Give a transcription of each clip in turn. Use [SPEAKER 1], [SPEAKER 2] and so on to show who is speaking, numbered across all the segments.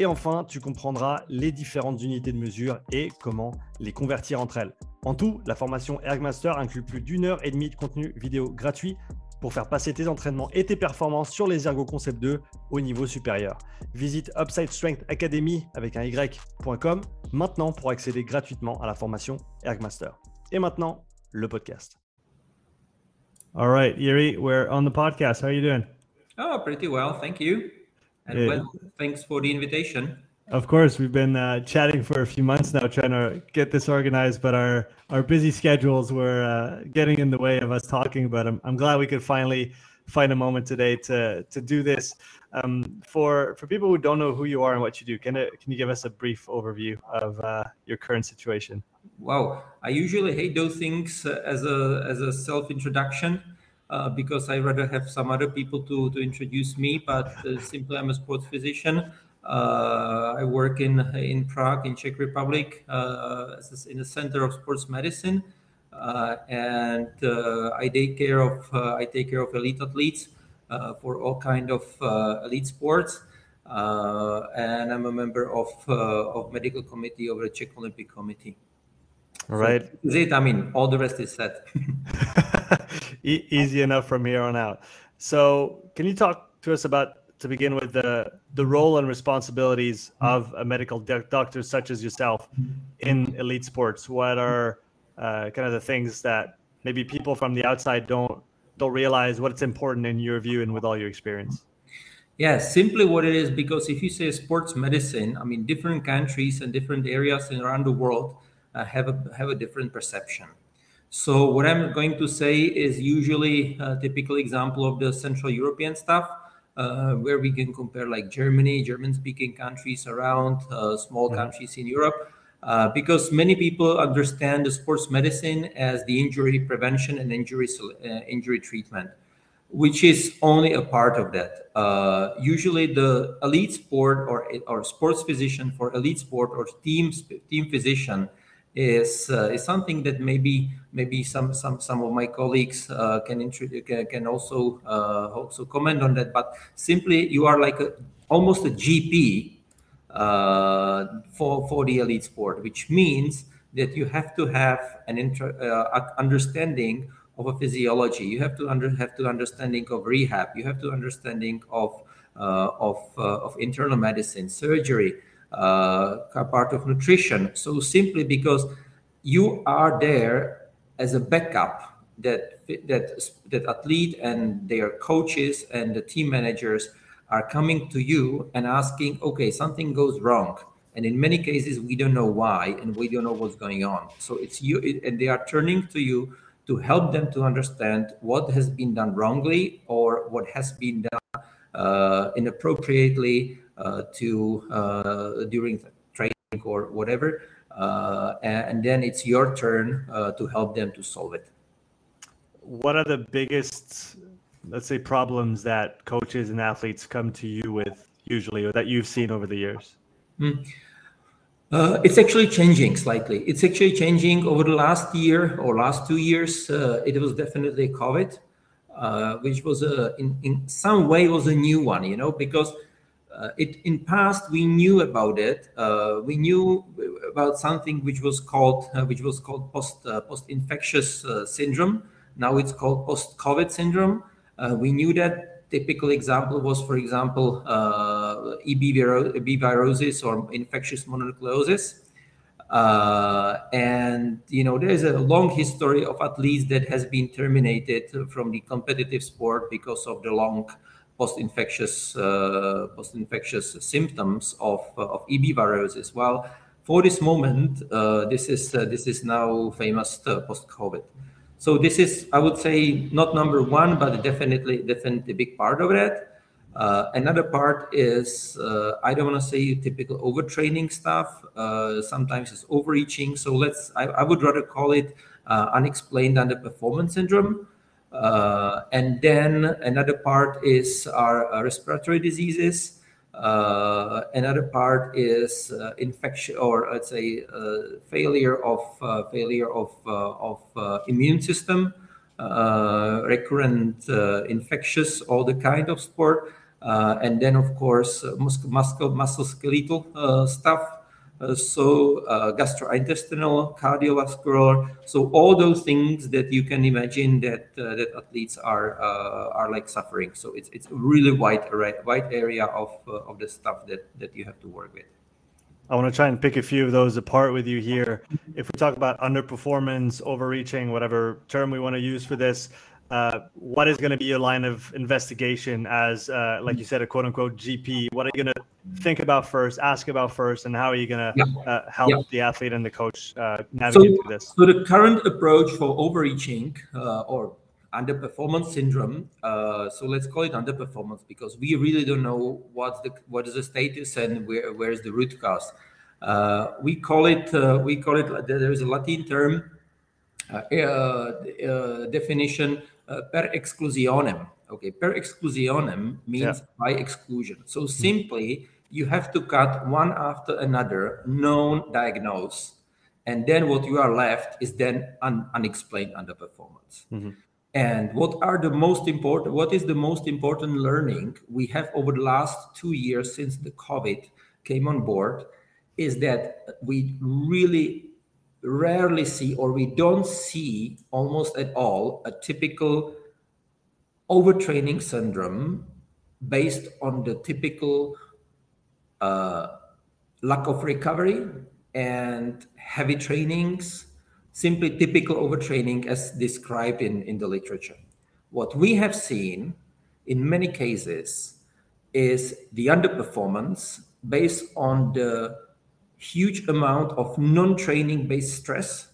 [SPEAKER 1] Et enfin, tu comprendras les différentes unités de mesure et comment les convertir entre elles. En tout, la formation Ergmaster inclut plus d'une heure et demie de contenu vidéo gratuit pour faire passer tes entraînements et tes performances sur les Ergo Concept 2 au niveau supérieur. Visite Upside Strength Academy avec un y.com maintenant pour accéder gratuitement à la formation Ergmaster. Et maintenant, le podcast. All right, Yuri, we're on the podcast. How are you doing?
[SPEAKER 2] Oh, pretty well, thank you. And
[SPEAKER 1] Yeah.
[SPEAKER 2] well, thanks for the invitation.
[SPEAKER 1] Of course, we've been uh, chatting for a few months now, trying to get this organized, but our our busy schedules were uh, getting in the way of us talking. But I'm, I'm glad we could finally find a moment today to to do this. Um, for for people who don't know who you are and what you do, can it, can you give us a brief overview of uh, your current situation?
[SPEAKER 2] Wow, I usually hate those things uh, as a as a self introduction uh, because I rather have some other people to to introduce me. But uh, simply, I'm a sports physician. Uh, I work in in Prague, in Czech Republic, uh, in the Center of Sports Medicine, uh, and uh, I take care of uh, I take care of elite athletes uh, for all kind of uh, elite sports. Uh, and I'm a member of uh, of medical committee of the Czech Olympic Committee.
[SPEAKER 1] All right.
[SPEAKER 2] Is it? I mean, all the rest is said.
[SPEAKER 1] e- easy enough from here on out. So, can you talk to us about to begin with the the role and responsibilities of a medical doc- doctor such as yourself in elite sports? What are uh, kind of the things that maybe people from the outside don't don't realize what's important in your view and with all your experience?
[SPEAKER 2] Yeah, simply what it is because if you say sports medicine, I mean different countries and different areas around the world uh, have a have a different perception. So what I'm going to say is usually a typical example of the Central European stuff, uh, where we can compare like Germany, German-speaking countries around, uh, small countries in Europe, uh, because many people understand the sports medicine as the injury prevention and injury uh, injury treatment which is only a part of that. Uh, usually, the elite sport or or sports physician for elite sport or team team physician is uh, is something that maybe maybe some some some of my colleagues uh, can, can can also uh, also comment on that. But simply, you are like a, almost a GP uh, for for the elite sport, which means that you have to have an inter, uh, understanding of a physiology. You have to under, have to understanding of rehab. You have to understanding of uh, of uh, of internal medicine, surgery, part of nutrition. So simply because you are there as a backup that that that athlete and their coaches and the team managers are coming to you and asking, okay, something goes wrong. And in many cases, we don't know why and we don't know what's going on. So it's you, it, and they are turning to you to help them to understand what has been done wrongly or what has been done uh, inappropriately uh, to uh, during training or whatever. Uh, and, then it's your turn uh, to help them to solve it.
[SPEAKER 1] What are the biggest, let's say, problems that coaches and athletes come to you with usually, or that you've seen over the years?
[SPEAKER 2] Uh, it's actually changing slightly. It's actually changing over the last year or last two years. Uh, it was definitely COVID, uh, which was a, in, in some way was a new one, you know, because it in past we knew about it. Uh, we knew about something which was called uh, which was called post uh, post infectious uh, syndrome. Now it's called post COVID syndrome. Uh, we knew that. Typical example was, for example, uh, EB, EB virosis or infectious mononucleosis. Uh, and you know there's a long history of athletes that has been terminated from the competitive sport because of the long post-infectious uh, post-infectious symptoms of uh, of EB viruses. Well, for this moment, uh, this is uh, this is now famous post-COVID. So this is, I would say, not number one, but definitely, definitely a big part of it. Uh, another part is uh, I don't want to say typical overtraining stuff. Uh, sometimes it's overreaching. So let's I, I would rather call it unexplained underperformance syndrome. Uh, and then another part is our, our respiratory diseases. Uh, another part is infection or let's say failure of failure of of immune system. Uh, recurrent uh, infectious, all the kind of sport. Uh, and then, of course, muscle, muscle, musculoskeletal stuff. Uh, so uh, gastrointestinal, cardiovascular. So all those things that you can imagine that uh, that athletes are are like suffering. So it's it's a really wide array, wide area of of the stuff that that you have to work with.
[SPEAKER 1] I want to try and pick a few of those apart with you here. If we talk about underperformance, overreaching, whatever term we want to use for this, uh, what is going to be your line of investigation as, uh, like you said, a quote unquote GP? What are you going to think about first, ask about first, and how are you going to yeah. uh, help yeah. the athlete and the coach uh, navigate so, through this?
[SPEAKER 2] So, the current approach for overreaching uh, or underperformance syndrome. Uh, so let's call it underperformance because we really don't know what's the what is the status and where where is the root cause. Uh, we call it uh, we call it there is a Latin term uh, uh, definition uh, per exclusionem. Okay, per exclusionem means yeah. by exclusion. So simply you have to cut one after another known diagnose and then what you are left is then un- unexplained underperformance. Mm-hmm. And what are the most important, what is the most important learning we have over the last two years since the COVID came on board is that we really rarely see or we don't see almost at all a typical overtraining syndrome based on the typical uh, lack of recovery and heavy trainings simply typical overtraining as described in, in the literature. What we have seen in many cases is the underperformance based on the huge amount of non-training based stress,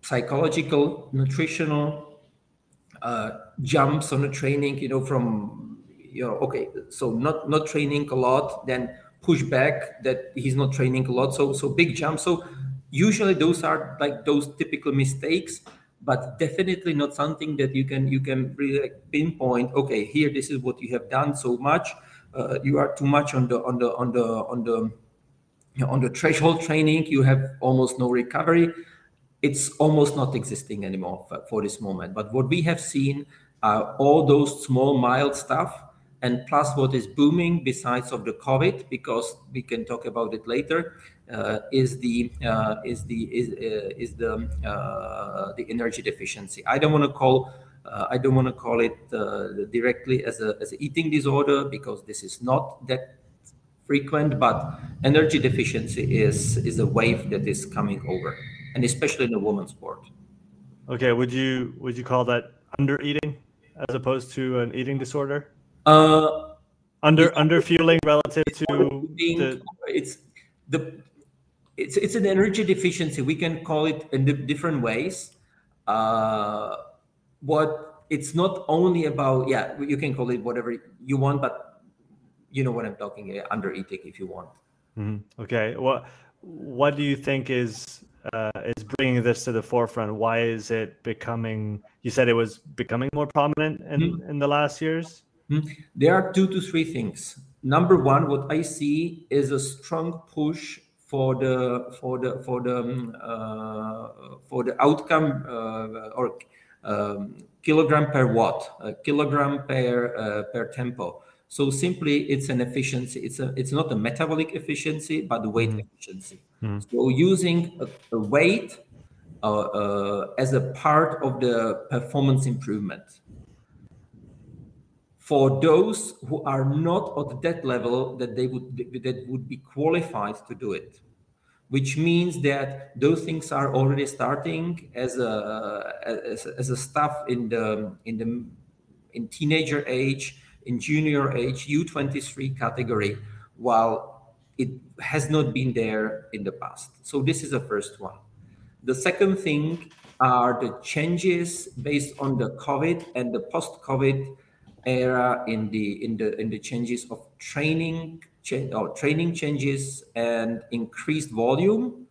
[SPEAKER 2] psychological, nutritional uh, jumps on the training, you know, from, you know, okay, so not, not training a lot, then push back that he's not training a lot. So, so big jump. So usually those are like those typical mistakes but definitely not something that you can you can really like pinpoint okay here this is what you have done so much uh, you are too much on the on the on the on the you on the threshold training you have almost no recovery it's almost not existing anymore for, for this moment but what we have seen are all those small mild stuff and plus what is booming besides of the covid because we can talk about it later uh, is the uh, is the is, uh, is the the energy deficiency. I don't want to call I don't want to call it directly as a as an eating disorder because this is not that frequent, but energy deficiency is is a wave that is coming over, and especially in the women's sport.
[SPEAKER 1] Okay, would you would you call that under eating as opposed to an eating disorder?
[SPEAKER 2] Uh,
[SPEAKER 1] under under fueling relative to
[SPEAKER 2] the... it's the it's it's an energy deficiency. We can call it in different ways. Uh, what it's not only about yeah, you can call it whatever you want, but you know what I'm talking under eating if you want.
[SPEAKER 1] Mm-hmm. Okay, what what do you think is uh, is bringing this to the forefront? Why is it becoming? You said it was becoming more prominent in mm-hmm. in the last years.
[SPEAKER 2] Mm-hmm. There are two to three things. Number one, what I see is a strong push for the for the for the um, uh, for the outcome uh, or um, kilogram per watt, uh, kilogram per uh, per tempo. So simply, it's an efficiency. It's a it's not a metabolic efficiency, but the weight mm. efficiency. Mm. So using a, a weight uh, uh, as a part of the performance improvement for those who are not at that level that they would that would be qualified to do it which means that those things are already starting as a as, as a stuff in the in the in teenager age in junior age u23 category while it has not been there in the past. So this is the first one. The second thing are the changes based on the COVID and the post-COVID era in the in the in the changes of training or training changes and increased volume,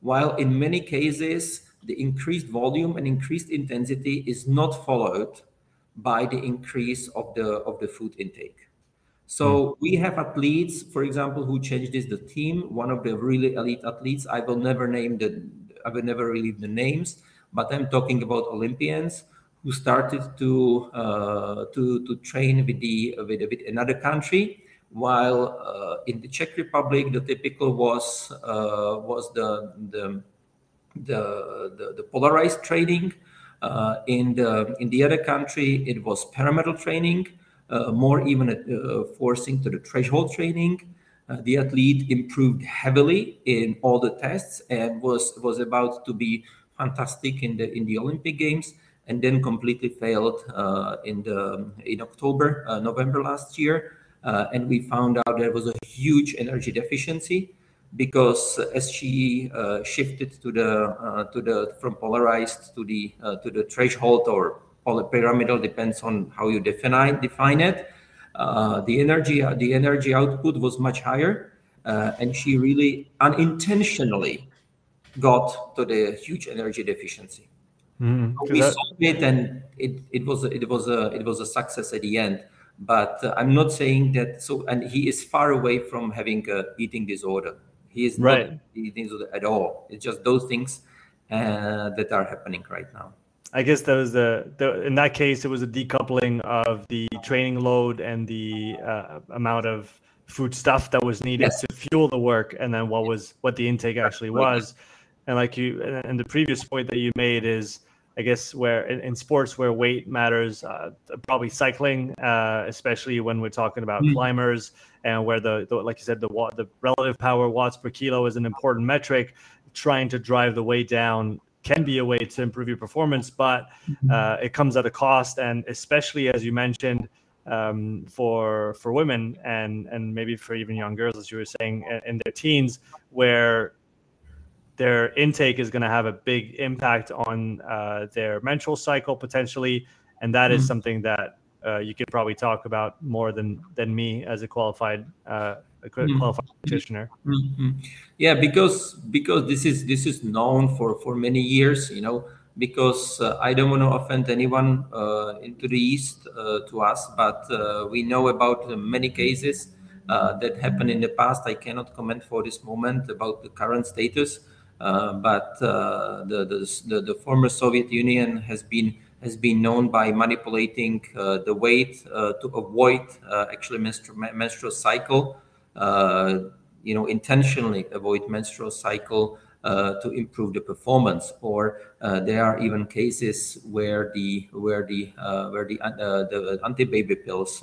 [SPEAKER 2] while in many cases the increased volume and increased intensity is not followed by the increase of the of the food intake. So mm. we have athletes, for example, who changed this the team. One of the really elite athletes, I will never name the I will never relieve the names, but I'm talking about Olympians who started to uh, to to train with the with, with another country while uh, in the Czech Republic the typical was uh, was the the the, the, the polarized training. Uh, in the in the other country, it was pyramidal training, uh, more even uh, forcing to the threshold training. the athlete improved heavily in all the tests and was was about to be fantastic in the in the Olympic Games, and then completely failed in the in October November last year. Uh, and we found out there was a huge energy deficiency because as she uh, shifted to the uh, to the from polarized to the uh, to the threshold or pyramidal depends on how you define define it. Uh, the energy the energy output was much higher, uh, and she really unintentionally got to the huge energy deficiency. Mm, we that... solved it, and it, it was it was a it was a success at the end but uh, i'm not saying that so and he is far away from having a eating disorder he is right. not eating at all it's just those things uh, that are happening right now
[SPEAKER 1] i guess that was the, the in that case it was a decoupling of the training load and the uh, amount of food stuff that was needed yes. to fuel the work and then what was what the intake actually was and like you and the previous point that you made is I guess where in, in sports where weight matters, uh, probably cycling, uh, especially when we're talking about mm. climbers, and where the, the, like you said the the relative power watts per kilo is an important metric. Trying to drive the weight down can be a way to improve your performance, but mm-hmm. uh, it comes at a cost, and especially as you mentioned. Um, for for women and and maybe for even young girls, as you were saying, in, in their teens, where their intake is going to have a big impact on uh, their menstrual cycle potentially, and that mm-hmm. is something that uh, you could probably talk about more than than me as a qualified uh, a mm-hmm. qualified practitioner. Mm-hmm.
[SPEAKER 2] Yeah, because because this is this is known for for many years, you know. Because uh, I don't want to offend anyone uh, into the east uh, to us, but we know about many cases that happened in the past. I cannot comment for this moment about the current status uh, but uh, the, the, the former Soviet Union has been has been known by manipulating uh, the weight to avoid actually menstru- menstrual cycle. you know, intentionally avoid menstrual cycle uh, to improve the performance. Or uh, there are even cases where the where the uh, where the the anti-baby pills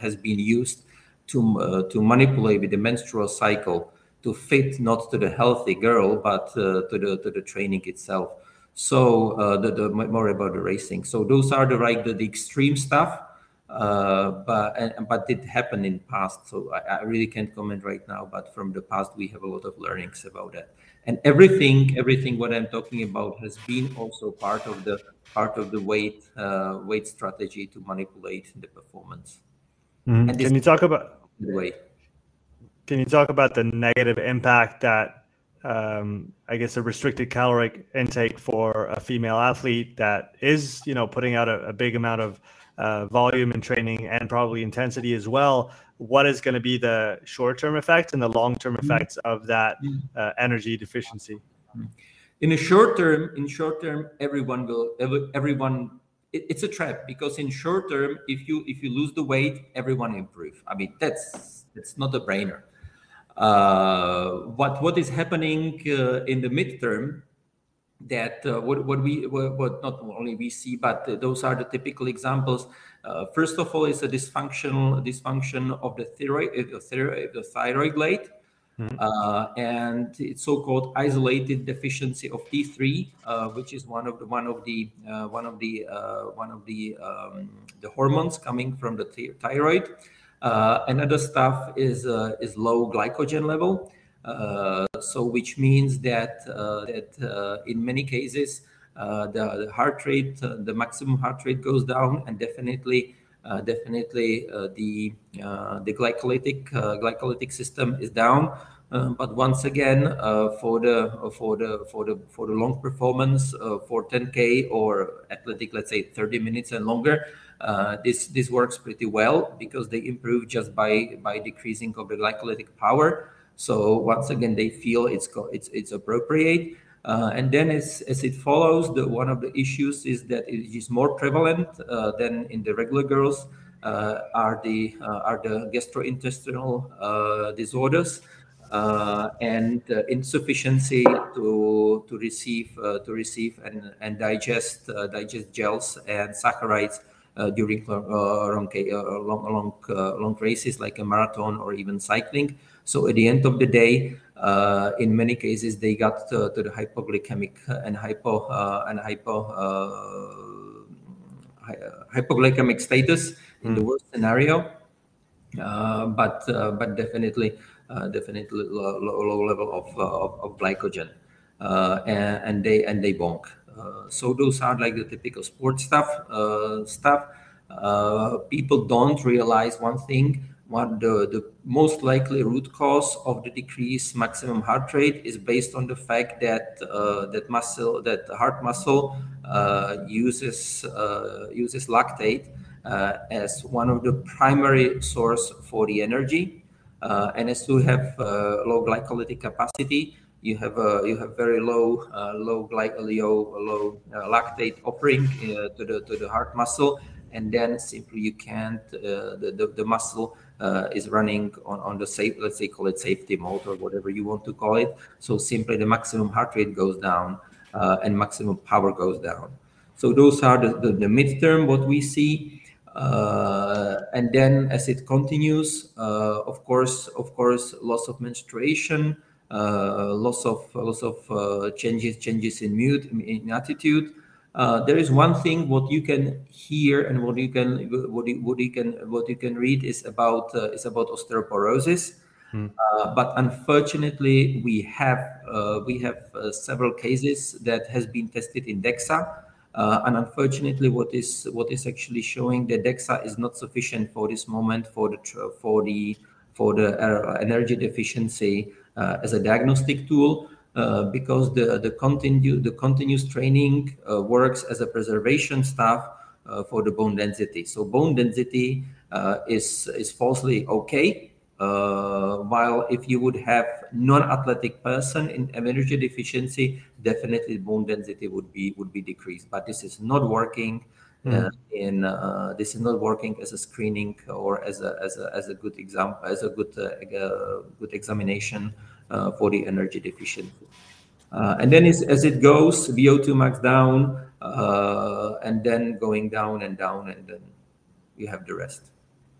[SPEAKER 2] has been used to to manipulate with the menstrual cycle to fit not to the healthy girl but uh, to the to the training itself so uh, the, the more about the racing. So those are the right the, the extreme stuff uh, but and, but it happened in past. So I, I, really can't comment right now but from the past we have a lot of learnings about that. And everything everything what i'm talking about has been also part of the part of the weight uh, weight strategy to manipulate the performance.
[SPEAKER 1] Mm-hmm. can you talk about the weight can you talk about the negative impact that um, I guess a restricted caloric intake for a female athlete that is, you know, putting out a, a big amount of uh, volume and training and probably intensity as well. What is going to be the short-term effects and the long-term mm-hmm. effects of that mm-hmm. uh, energy deficiency? Mm-hmm.
[SPEAKER 2] In the short term, in short term, everyone will everyone. It, it's a trap because in short term, if you if you lose the weight, everyone improve. I mean, that's it's not a brainer. Uh, what what is happening uh, in the midterm that uh, what, what we what, what, not only we see but those are the typical examples uh, first of all is a dysfunctional dysfunction of the thyroid the thyroid, the thyroid gland mm-hmm. uh, and it's so-called isolated deficiency of T3 uh, which is one of the one of the one of the one of the um, the hormones coming from the th- thyroid uh, Uh, another stuff is uh, is low glycogen level. Uh, so which means that uh, that in many cases the, the, heart rate, the maximum heart rate goes down, and definitely definitely the the glycolytic glycolytic system is down. Uh, but once again, uh, for the for the for the for the long performance uh, for 10k or athletic, let's say 30 minutes and longer, this this works pretty well because they improve just by by decreasing of the glycolytic power. So once again, they feel it's it's it's appropriate. Uh, and then as, as it follows, the, one of the issues is that it is more prevalent uh, than in the regular girls uh, are the are the gastrointestinal disorders uh, and uh, insufficiency to to receive uh, to receive and and digest uh, digest gels and saccharides uh, during uh, long long long, long races like a marathon or even cycling. So at the end of the day, in many cases, they got to, to the hypoglycemic and hypo and hypo hypoglycemic status in the hmm. worst scenario. but but definitely uh, definitely low, low, level of, uh, of, of, glycogen, uh, and, and, they and they bonk. so those are like the typical sports stuff. stuff. people don't realize one thing what the, the most likely root cause of the decreased maximum heart rate is based on the fact that uh, that muscle that heart muscle uh, uses uh, uses lactate as one of the primary source for the energy uh, and as you have uh, low glycolytic capacity, you have a you have very low uh, low glycolio low lactate offering to the to the heart muscle, and then simply you can't the, the, the muscle uh, is running on, on the safe, let's say call it safety mode or whatever you want to call it. So simply the maximum heart rate goes down uh, and maximum power goes down. So those are the, the, the midterm what we see. Uh, and then as it continues, uh, of course, of course, loss of menstruation, uh, loss of loss of uh, changes changes in mood in attitude. Uh, there is one thing what you can hear and what you can what you, what you can what you can read is about uh, is about osteoporosis. Hmm. but unfortunately, we have we have several cases that has been tested in DEXA, uh, and unfortunately, what is what is actually showing that DEXA is not sufficient for this moment for the for the for the uh, energy deficiency uh, as a diagnostic tool. Uh, because the the continue the continuous training uh, works as a preservation stuff uh, for the bone density. So bone density is is falsely okay, uh, while if you would have non-athletic person in energy deficiency, definitely bone density would be would be decreased. But this is not working. Mm. Uh, in uh, this is not working as a screening or as a as a, as a good example as a good uh, good examination uh, for the energy deficiency. Uh, and then as, as it goes, VO2 max down, and then going down and down, and then you have the rest.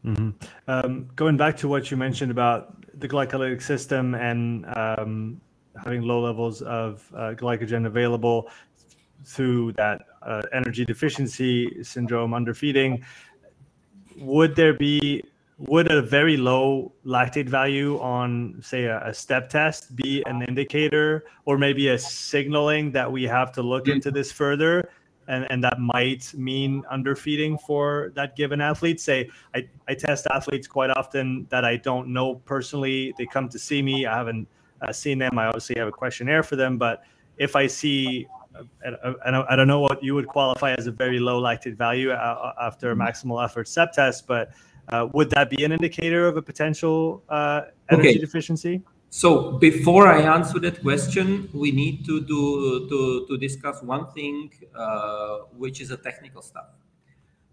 [SPEAKER 1] Mm-hmm. Um, going back to what you mentioned about the glycolytic system and um, having low levels of uh, glycogen available through that uh, energy deficiency syndrome, underfeeding, would there be would a very low lactate value on say a, a, step test be an indicator or maybe a signaling that we have to look into this further and, and that might mean underfeeding for that given athlete. Say, I, I test athletes quite often that I don't know personally. They come to see me. I haven't uh, seen them. I obviously have a questionnaire for them. But if I see, uh, I, don't, I don't know what you would qualify as a very low lactate value uh, uh after a mm-hmm. maximal effort step test, but uh, would that be an indicator of a potential uh, energy okay. deficiency?
[SPEAKER 2] So before I answer that question, we need to do to, to discuss one thing, uh, which is a technical stuff,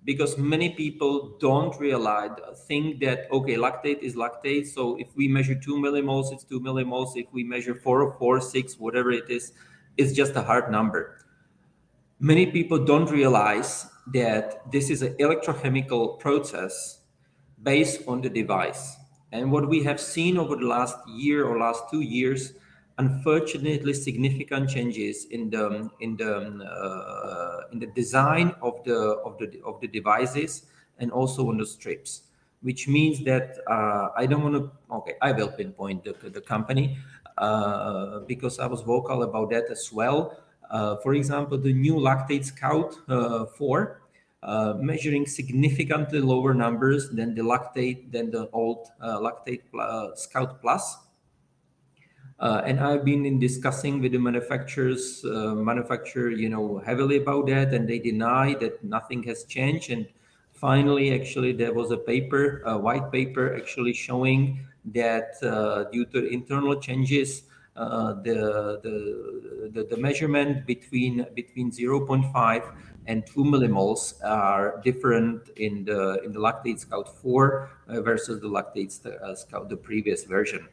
[SPEAKER 2] because many people don't realize think that okay, lactate is lactate. So if we measure two millimoles, it's two millimoles. If we measure four or four, six, whatever it is, it's just a hard number. Many people don't realize that this is an electrochemical process based on the device and what we have seen over the last year or last two years, unfortunately, significant changes in the in the uh, in the design of the of the of the devices and also on the strips, which means that uh, I don't want to. Okay, I will pinpoint the, the company. uh, because I was vocal about that as well. Uh, for example, the new Lactate Scout uh, 4, uh, measuring significantly lower numbers than the lactate than the old uh, Lactate Scout Plus. Uh, and I've been in discussing with the manufacturers, uh, manufacturer, you know, heavily about that, and they deny that nothing has changed. And finally, actually, there was a paper, a white paper, actually showing that uh, due to internal changes, uh, the, the, the the measurement between between 0.5 and 2 millimoles are different in the in the Lactate Scout 4 uh, versus the Lactate Scout the previous version.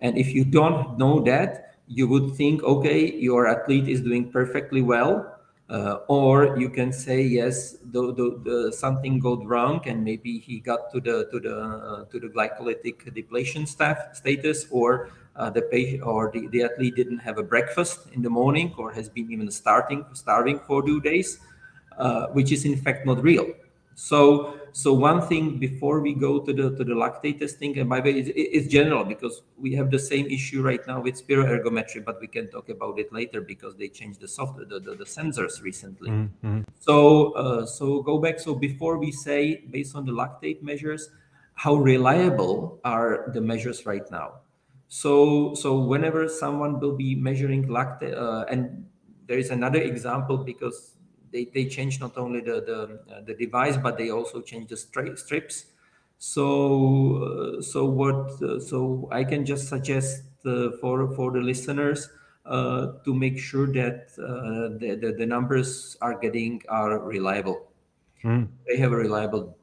[SPEAKER 2] And if you don't know that, you would think, okay, your athlete is doing perfectly well. Uh, or you can say yes, the, the, the, something got wrong, and maybe he got to the to the uh, to the glycolytic depletion staff status, or uh, the patient or the, the athlete didn't have a breakfast in the morning, or has been even starting starving for two days, uh, which is in fact not real. So so one thing before we go to the to the lactate testing, and by the way, it's, it's general because we have the same issue right now with spiroergometry, but we can talk about it later because they changed the software, the, the, the sensors recently. Mm-hmm. So uh, so go back. So before we say based on the lactate measures, how reliable are the measures right now? So so whenever someone will be measuring lactate, uh, and there is another example because they, they changed not only the the, uh, the device but they also changed the stri- strips. So uh, so what uh, so i can just suggest uh, for for the listeners uh, to make sure that uh, the, the, the numbers are getting are reliable. Mm. they have a reliable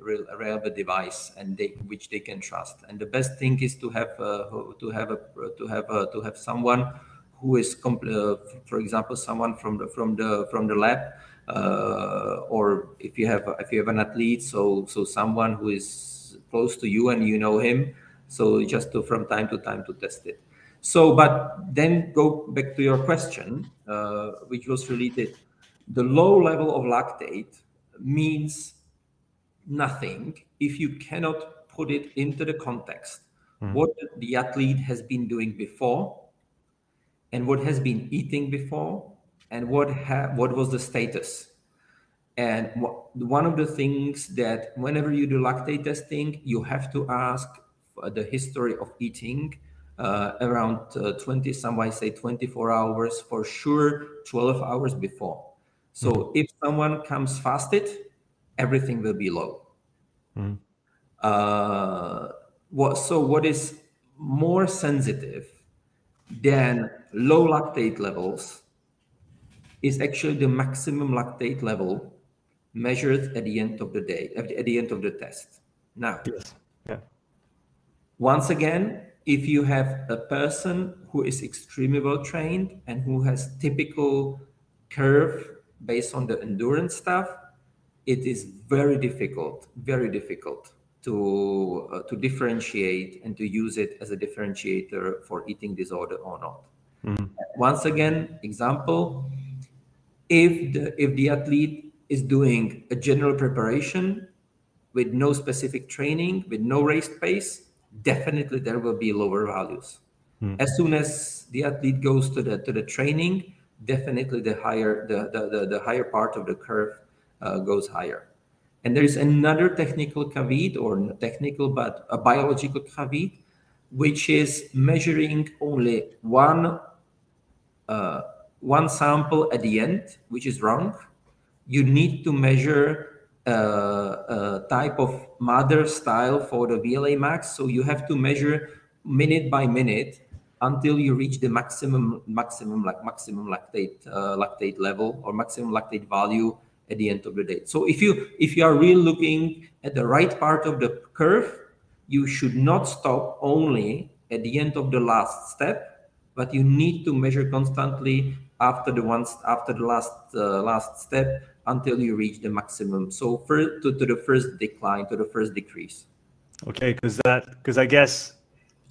[SPEAKER 2] reliable device and they which they can trust. And the best thing is to have to have a to have a, to have someone who is, uh, for example, someone from the from the from the lab, uh, or if you have if you have an athlete, so so someone who is close to you and you know him, so just to from time to time to test it. So, but then go back to your question, uh, which was related. The low level of lactate means nothing if you cannot put it into the context mm. what the athlete has been doing before and what has been eating before and what ha- what was the status and one of the things that whenever you do lactate testing you have to ask the history of eating uh, around uh, 20 some might say 24 hours for sure 12 hours before so mm-hmm. if someone comes fasted everything will be low mm-hmm. uh, what, so what is more sensitive than low lactate levels is actually the maximum lactate level measured at the end of the day, at the end of the test. Now, yes. yeah. once again, if you have a person who is extremely well trained and who has typical curve based on the endurance stuff, it is very difficult, very difficult to uh, to differentiate and to use it as a differentiator for eating disorder or not. Mm-hmm. Once again, example: if the if the athlete is doing a general preparation with no specific training, with no race pace, definitely there will be lower values. Mm-hmm. As soon as the athlete goes to the to the training, definitely the higher the the, the, the higher part of the curve uh, goes higher. And there is another technical caveat, or technical but a biological caveat, which is measuring only one uh, one sample at the end, which is wrong. You need to measure uh, a type of Mader style for the VLA max. So you have to measure minute by minute until you reach the maximum maximum like maximum lactate uh, lactate level or maximum lactate value at the end of the day. So if you if you are really looking at the right part of the curve, you should not stop only at the end of the last step, but you need to measure constantly after the ones after the last uh, last step until you reach the maximum. So first to, to the first decline, to the first decrease.
[SPEAKER 1] Okay, because that because I guess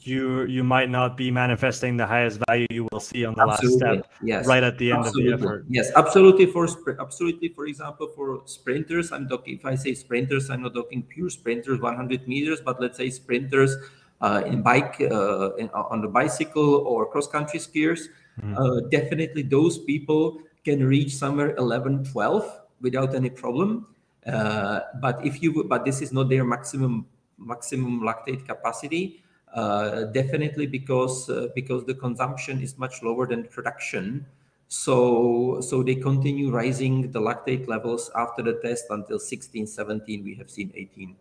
[SPEAKER 1] you you might not be manifesting the highest value you will see on the absolutely. last step yes. right at the end absolutely. of the effort
[SPEAKER 2] yes absolutely for absolutely for example for sprinters i'm talking if i say sprinters i'm not talking pure sprinters 100 meters but let's say sprinters uh, in bike uh, in, on the bicycle or cross country skiers. Mm. definitely, those people can reach somewhere 11, 12 without any problem. but if you but this is not their maximum maximum lactate capacity. Uh, definitely because uh, because the consumption is much lower than production. So so they continue rising the lactate levels after the test until 16 17 we have seen 18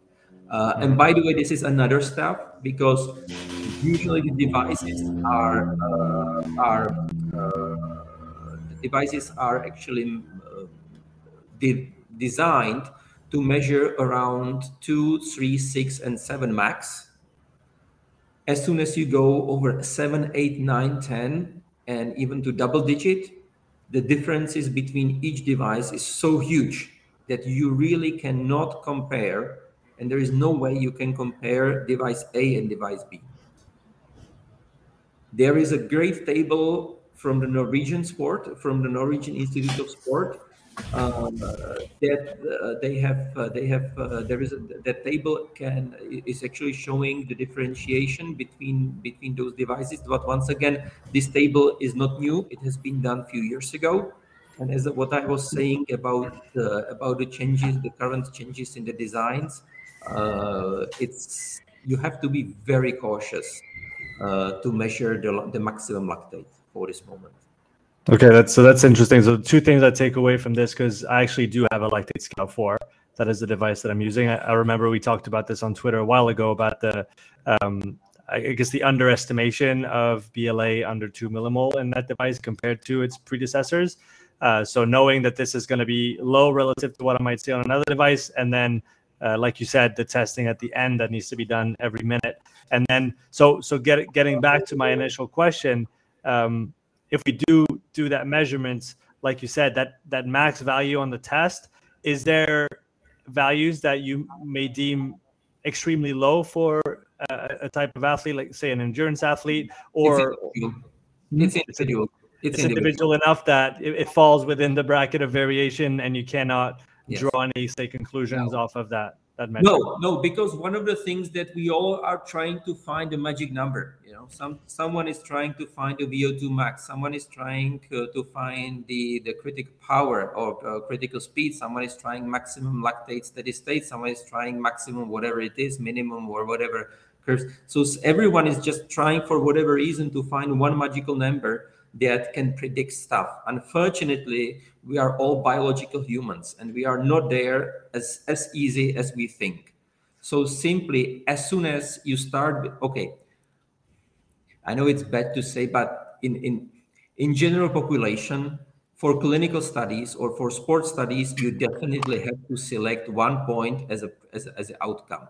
[SPEAKER 2] uh, and by the way this is another step because usually the devices are uh, are uh, devices are actually de- designed to measure around 2 3 6 and 7 max as soon as you go over 7, 8, 9, 10, and even to double digit, the differences between each device is so huge that you really cannot compare, and there is no way you can compare device A and device B. There is a great table from the Norwegian sport, from the Norwegian Institute of Sport, that uh, they have uh, they have uh, there is a, that table can is actually showing the differentiation between between those devices. But once again this table is not new. It has been done a few years ago. And as what i was saying about uh, about the changes the current changes in the designs uh, it's you have to be very cautious uh, to measure the, the maximum lactate for this moment
[SPEAKER 1] Okay, that's so that's interesting. So two things I take away from this because I actually do have a Lactate Scout 4. That is the device that I'm using. I, I, remember we talked about this on Twitter a while ago about the um, I guess the underestimation of BLA under two millimole in that device compared to its predecessors. Uh, so knowing that this is going to be low relative to what I might see on another device, and then uh, like you said, the testing at the end that needs to be done every minute, and then so so get, getting back to my initial question. Um, if we do do that measurements, like you said, that that max value on the test, is there values that you may deem extremely low for a, a type of athlete, like say an endurance athlete, or
[SPEAKER 2] it's individual.
[SPEAKER 1] It's, it's individual. enough that it, it, falls within the bracket of variation, and you cannot yes. draw any say conclusions no. off of that. That
[SPEAKER 2] no, no, because one of the things that we all are trying to find a magic number You know some someone is trying to find the vo2 max someone is trying uh, to find the the critical power or uh, critical speed someone is trying maximum lactate steady state someone is trying maximum whatever it is minimum or whatever curves. So everyone is just trying for whatever reason to find one magical number that can predict stuff unfortunately we are all biological humans and we are not there as as easy as we think so simply as soon as you start okay I know it's bad to say, but in, in, in general population, for clinical studies or for sports studies, you definitely have to select one point as a as, as an outcome.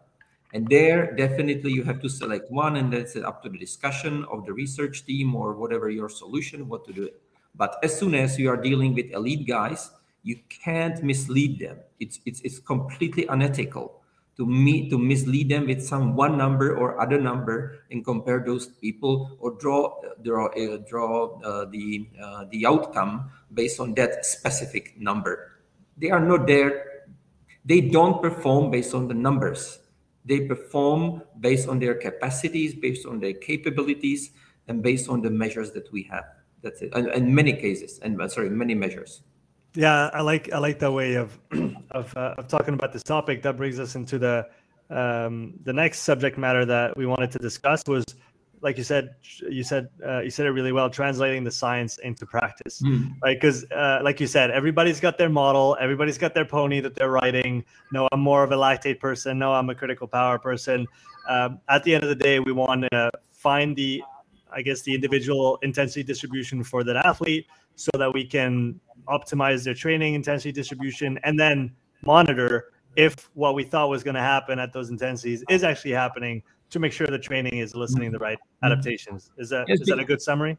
[SPEAKER 2] And there, definitely, you have to select one, and that's up to the discussion of the research team or whatever your solution, what to do. But as soon as you are dealing with elite guys, you can't mislead them. It's it's it's completely unethical to me to mislead them with some one number or other number and compare those people or draw draw uh, draw uh, the uh, the outcome based on that specific number they are not there they don't perform based on the numbers they perform based on their capacities based on their capabilities and based on the measures that we have. That's it. In many cases and uh, sorry many measures.
[SPEAKER 1] Yeah, I like I like that way of of, uh, of talking about this topic. That brings us into the um, the next subject matter that we wanted to discuss was, like you said, you said uh, you said it really well, translating the science into practice, mm. right? Because, uh, like you said, everybody's got their model, everybody's got their pony that they're riding. No, I'm more of a lactate person. No, I'm a critical power person. Um, at the end of the day, we want to find the, I guess, the individual intensity distribution for that athlete, so that we can optimize their training intensity distribution, and then monitor if what we thought was going to happen at those intensities is actually happening to make sure the training is eliciting the right mm-hmm. adaptations. Is that yes, is that a good summary?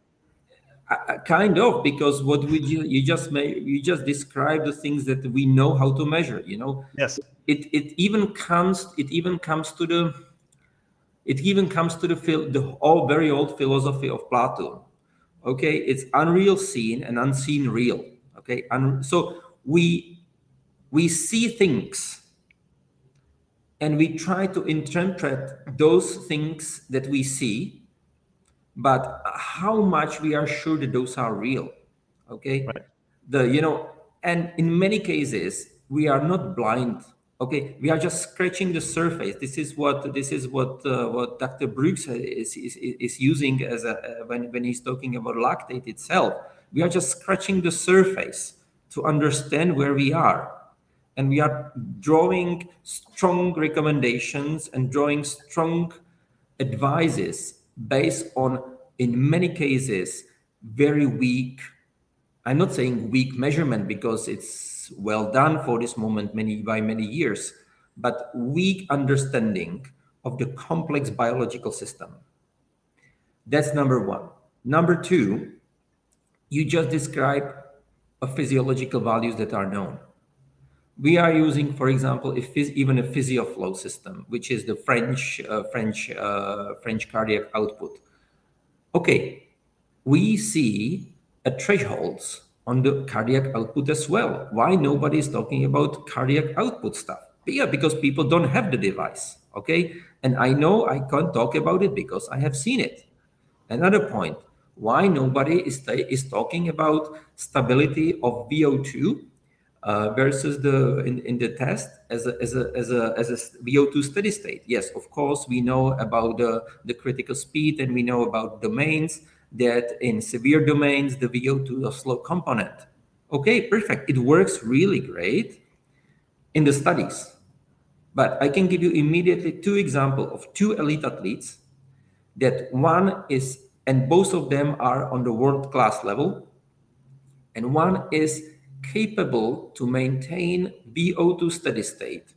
[SPEAKER 2] Uh, kind of because what we you, you just made you just describe the things that we know how to measure you know
[SPEAKER 1] yes
[SPEAKER 2] it it even comes it even comes to the it even comes to the the all very old philosophy of plato okay it's unreal seen and unseen real okay and so we we see things and we try to interpret those things that we see but how much we are sure that those are real okay? Right. the you know and in many cases we are not blind okay? We are just scratching the surface. This is what this is what uh, what dr brooks is, is, is using as a uh, when, when he's talking about lactate itself. We are just scratching the surface to understand where we are and we are drawing strong recommendations and drawing strong advices based on in many cases very weak i'm not saying weak measurement because it's well done for this moment many by many years, but weak understanding of the complex biological system. That's number one. Number two, you just describe a physiological values that are known. We are using, for example, a even a physioflow system, which is the French uh, French uh, French cardiac output. Okay, we see a thresholds on the cardiac output as well. Why nobody is talking about cardiac output stuff? Yeah, because people don't have the device. Okay. And I know I can't talk about it because I have seen it. Another point why nobody is, is talking about stability of VO2 uh, versus the in, in the test as a, as a as a as a VO2 steady state. Yes, of course we know about the the critical speed and we know about domains that in severe domains, the VO2 is slow component. Okay, perfect. It works really great in the studies. But I can give you immediately two examples of two elite athletes that one is, and both of them are on the world class level, and one is capable to maintain VO2 steady state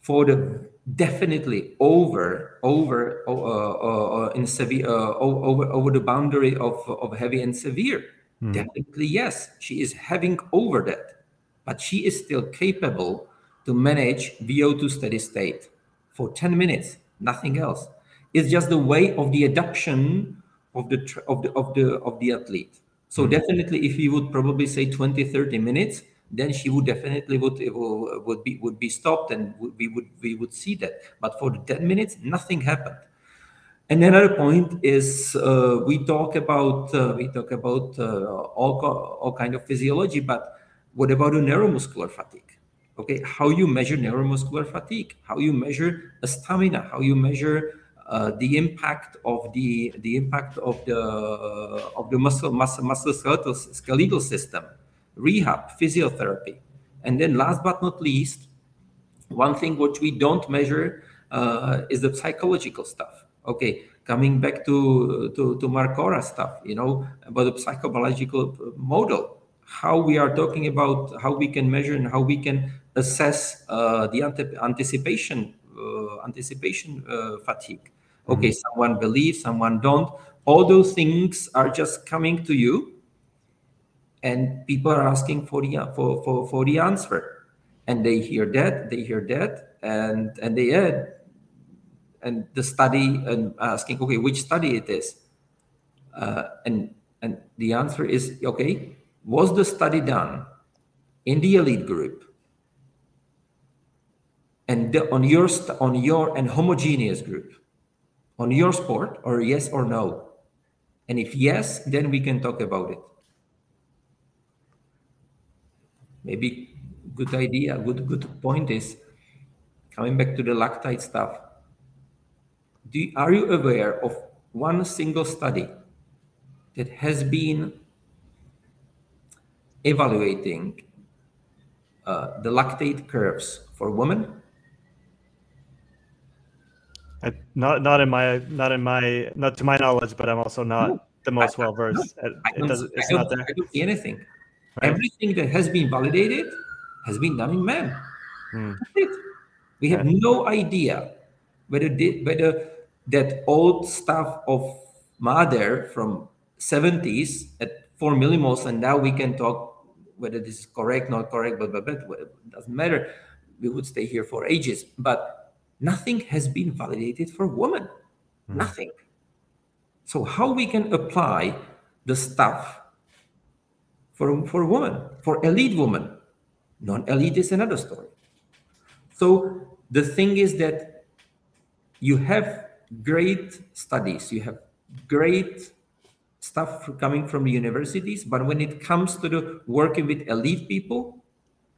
[SPEAKER 2] for the definitely over over uh, uh, uh, in severe uh, over over the boundary of of heavy and severe. Mm. definitely yes she is having over that but she is still capable to manage vo2 steady state for 10 minutes nothing else. It's just the way of the adoption of the of the of the of the athlete so mm. definitely if you would probably say 20 30 minutes then she would definitely would would be would be stopped and we would we would see that. But for the 10 minutes nothing happened. And another point is uh, we talk about uh, we talk about uh, all all kind of physiology but what about the neuromuscular fatigue? Okay how you measure neuromuscular fatigue? How you measure stamina? How you measure uh, the impact of the the impact of the of the muscle muscle muscle skeletal, system rehab, physiotherapy. And then last but not least, one thing which we don't measure uh, is the psychological stuff. Okay, coming back to, to, to Marcora stuff, you know, about the psychological model, how we are talking about how we can measure and how we can assess uh, the ante- anticipation uh, anticipation uh, fatigue. Okay, mm-hmm. someone believes, someone don't. All those things are just coming to you and people are asking for the for, for, for the answer and they hear that they hear that and and they add and the study and asking okay which study it is uh, and and the answer is okay was the study done in the elite group and the, on your on your and homogeneous group on your sport or yes or no and if yes then we can talk about it maybe good idea, good good point is coming back to the lactate stuff. Do are you aware of one single study that has been evaluating uh, the lactate curves for women?
[SPEAKER 1] I, not not in my not in my not to my knowledge, but I'm also not no, the most well versed. It, it doesn't. It's not there.
[SPEAKER 2] I don't see anything. Right. Everything that has been validated has been done in men. Hmm. We have no idea whether they, whether that old stuff of Mader from 70s at 4 millimoles and now we can talk whether this is correct not correct but, but, but it doesn't matter we would stay here for ages but nothing has been validated for women mm. nothing so how we can apply the stuff for, for women, for elite women. Non elite is another story. So the thing is that you have great studies, you have great stuff coming from the universities, but when it comes to the working with elite people,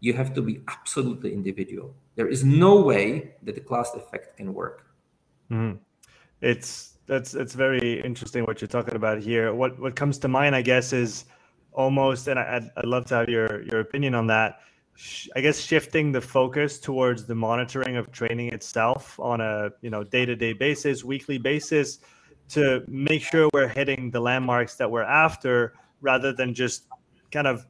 [SPEAKER 2] you have to be absolutely individual. There is no way that the class effect can work.
[SPEAKER 1] Mm-hmm. It's that's it's very interesting what you're talking about here. What what comes to mind, I guess, is almost, and I, I'd, I'd love to have your your opinion on that. I guess shifting the focus towards the monitoring of training itself on a you know day to day basis, weekly basis, to make sure we're hitting the landmarks that we're after, rather than just kind of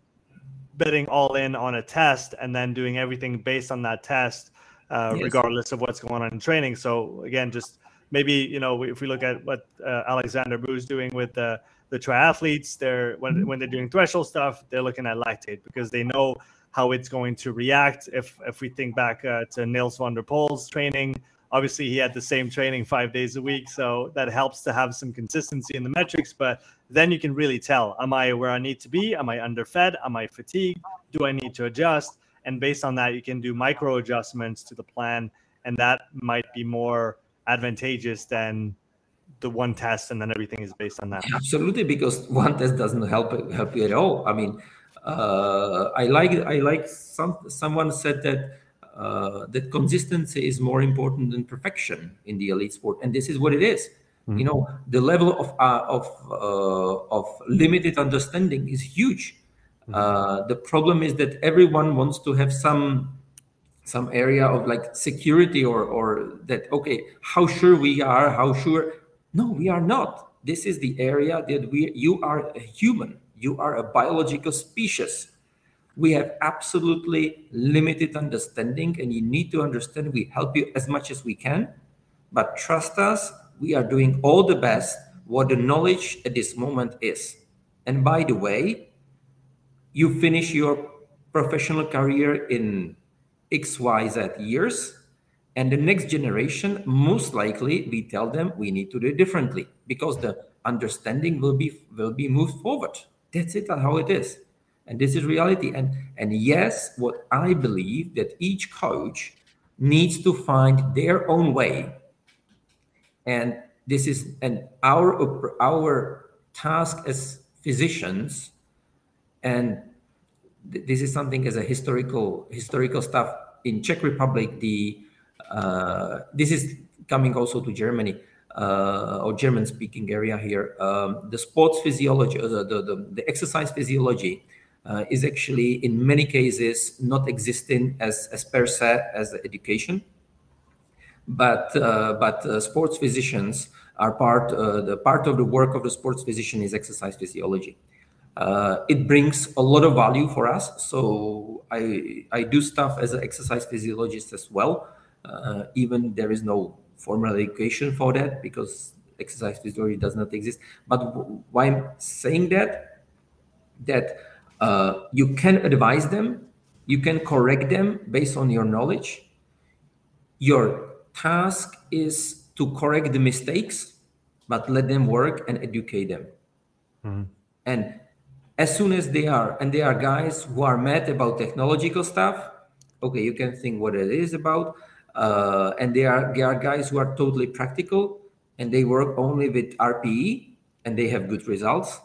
[SPEAKER 1] betting all in on a test and then doing everything based on that test, uh, yes. regardless of what's going on in training. So again, just maybe you know if we look at what uh, Alexander Bu's doing with the the triathletes, they're when mm-hmm. when they're doing threshold stuff, they're looking at lactate because they know how it's going to react. If if we think back uh, to Nils van der Poel's training, obviously he had the same training five days a week, so that helps to have some consistency in the metrics. But then you can really tell: Am I where I need to be? Am I underfed? Am I fatigued? Do I need to adjust? And based on that, you can do micro adjustments to the plan, and that might be more advantageous than the one test and then everything is based on that
[SPEAKER 2] absolutely because one test doesn't help help you at all i mean uh, i like i like some someone said that uh, that consistency is more important than perfection in the elite sport and this is what it is. Mm-hmm. you know the level of uh, of uh, of limited understanding is huge mm-hmm. Uh, the problem is that everyone wants to have some some area of like security or or that okay how sure we are how sure no we are not this is the area that we you are a human you are a biological species we have absolutely limited understanding and you need to understand we help you as much as we can but trust us we are doing all the best what the knowledge at this moment is and by the way you finish your professional career in XYZ years. And the next generation, most likely, we tell them we need to do it differently because the understanding will be will be moved forward. That's it, and how it is. And this is reality. And and yes, what I believe that each coach needs to find their own way. And this is and our our task as physicians and this is something as a historical historical stuff in Czech Republic. The uh, this is coming also to Germany uh, or German speaking area here. Um, the sports physiology, uh, the, the, the exercise physiology. Uh, is actually in many cases not existing as, as per se as education but uh, but uh, sports physicians are part uh, the part of the work of the sports physician is exercise physiology uh, it brings a lot of value for us. So I I do stuff as an exercise physiologist as well. Uh, even there is no formal education for that because exercise physiology does not exist. But why I'm saying that that uh, you can advise them, you can correct them based on your knowledge. Your task is to correct the mistakes, but let them work and educate them. Mm-hmm. And as soon as they are and they are guys who are mad about technological stuff okay you can think what it is about uh, and they are, they are guys who are totally practical and they work only with rpe and they have good results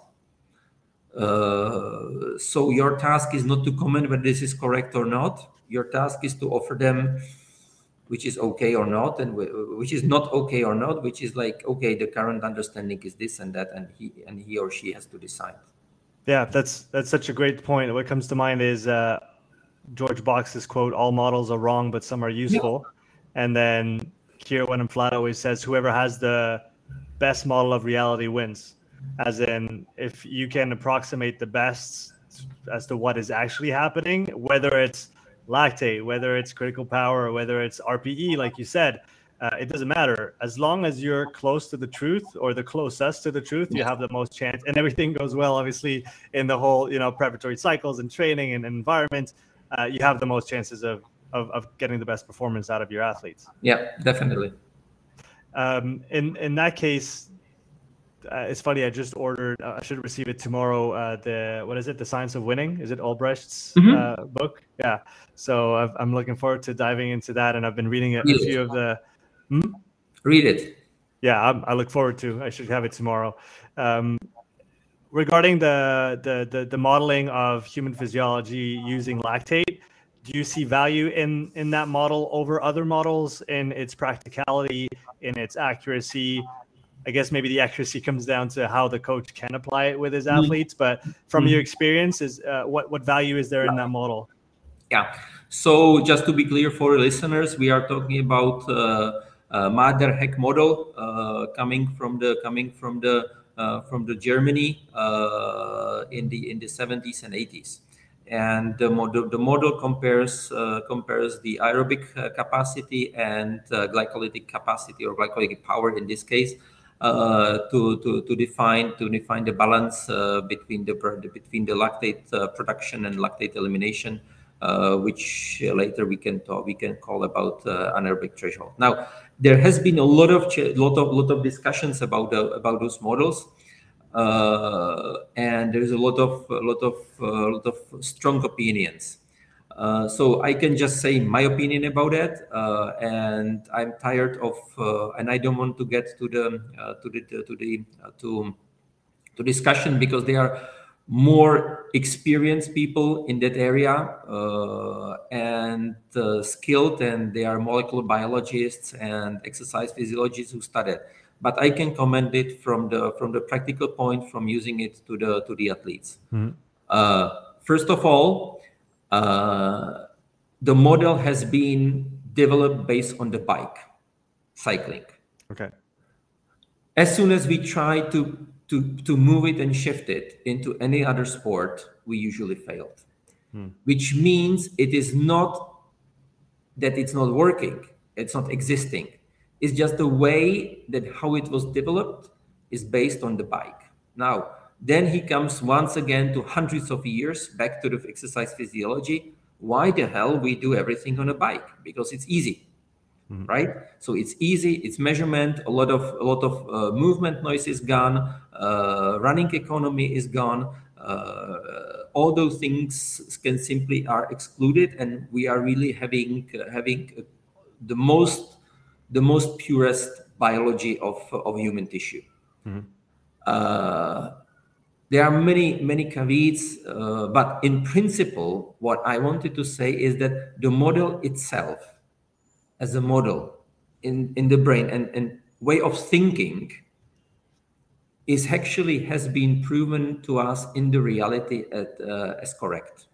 [SPEAKER 2] uh, so your task is not to comment whether this is correct or not your task is to offer them which is okay or not and which is not okay or not which is like okay the current understanding is this and that and he and he or she has to decide
[SPEAKER 1] yeah, that's that's such a great point. What comes to mind is uh, George Box's quote: "All models are wrong, but some are useful." Yeah. And then Kieran Flat always says, "Whoever has the best model of reality wins." As in, if you can approximate the best as to what is actually happening, whether it's lactate, whether it's critical power, or whether it's RPE, like you said, uh, it doesn't matter. As long as you're close to the truth or the closest to the truth you have the most chance. And everything goes well obviously in the whole you know preparatory cycles and training and environment uh, you have the most chances of, of, of getting the best performance out of your athletes.
[SPEAKER 2] Yeah definitely.
[SPEAKER 1] Um, in in that case uh, it's funny. I just ordered. Uh, I should receive it tomorrow. Uh, the what is it? The Science of Winning. Is it Olbrecht's mm-hmm. Uh, book? Yeah. So i am looking forward to diving into that, and I've been reading a, a few of the.
[SPEAKER 2] Hmm? Read it.
[SPEAKER 1] Yeah, I'm, i look forward to. I should have it tomorrow. Um, regarding the, the the the modeling of human physiology using lactate, do you see value in in that model over other models in its practicality, in its accuracy? I guess maybe the accuracy comes down to how the coach can apply it with his mm-hmm. athletes. But from mm-hmm. your experience, is uh, what what value is there in that model?
[SPEAKER 2] Yeah. So just to be clear for listeners, we are talking about uh, uh, Mader-Heck model uh, coming from the coming from the uh, from the Germany uh, in the in the 70s and 80s and the model the model compares uh, compares the aerobic uh, capacity and uh, glycolytic capacity or glycolytic power in this case to, to to define to define the balance uh, between the between the lactate uh, production and lactate elimination which later we can talk we can call about anaerobic threshold now there has been a lot of lot of lot of discussions about the, about those models uh, and there's a lot of a lot of uh, lot of strong opinions. Uh, so I can just say my opinion about it, uh, and I'm tired of, uh, and I don't want to get to the uh, to the to the to to discussion because they are more experienced people in that area and skilled, and they are molecular biologists and exercise physiologists who study it but I can comment it from the from the practical point from using it to the to the athletes. Mm-hmm. Uh, first of all, uh, the model has been developed based on the bike cycling.
[SPEAKER 1] Okay.
[SPEAKER 2] As soon as we try to to to move it and shift it into any other sport, we usually failed. Hmm. Which means it is not that it's not working, it's not existing it's just the way that how it was developed is based on the bike. Now, then he comes once again to hundreds of years back to the exercise physiology. Why the hell we do everything on a bike? Because it's easy, mm-hmm. right? So it's easy. It's measurement. A lot of a lot of uh, movement noise is gone. Uh, running economy is gone. Uh, all those things can simply are excluded, and we are really having uh, having the most the most purest biology of, of human tissue. Mm-hmm. Uh, there are many, many caveats, uh, but in principle, what I wanted to say is that the model itself, as a model in, in the brain and, and way of thinking, is actually has been proven to us in the reality at, uh, as correct.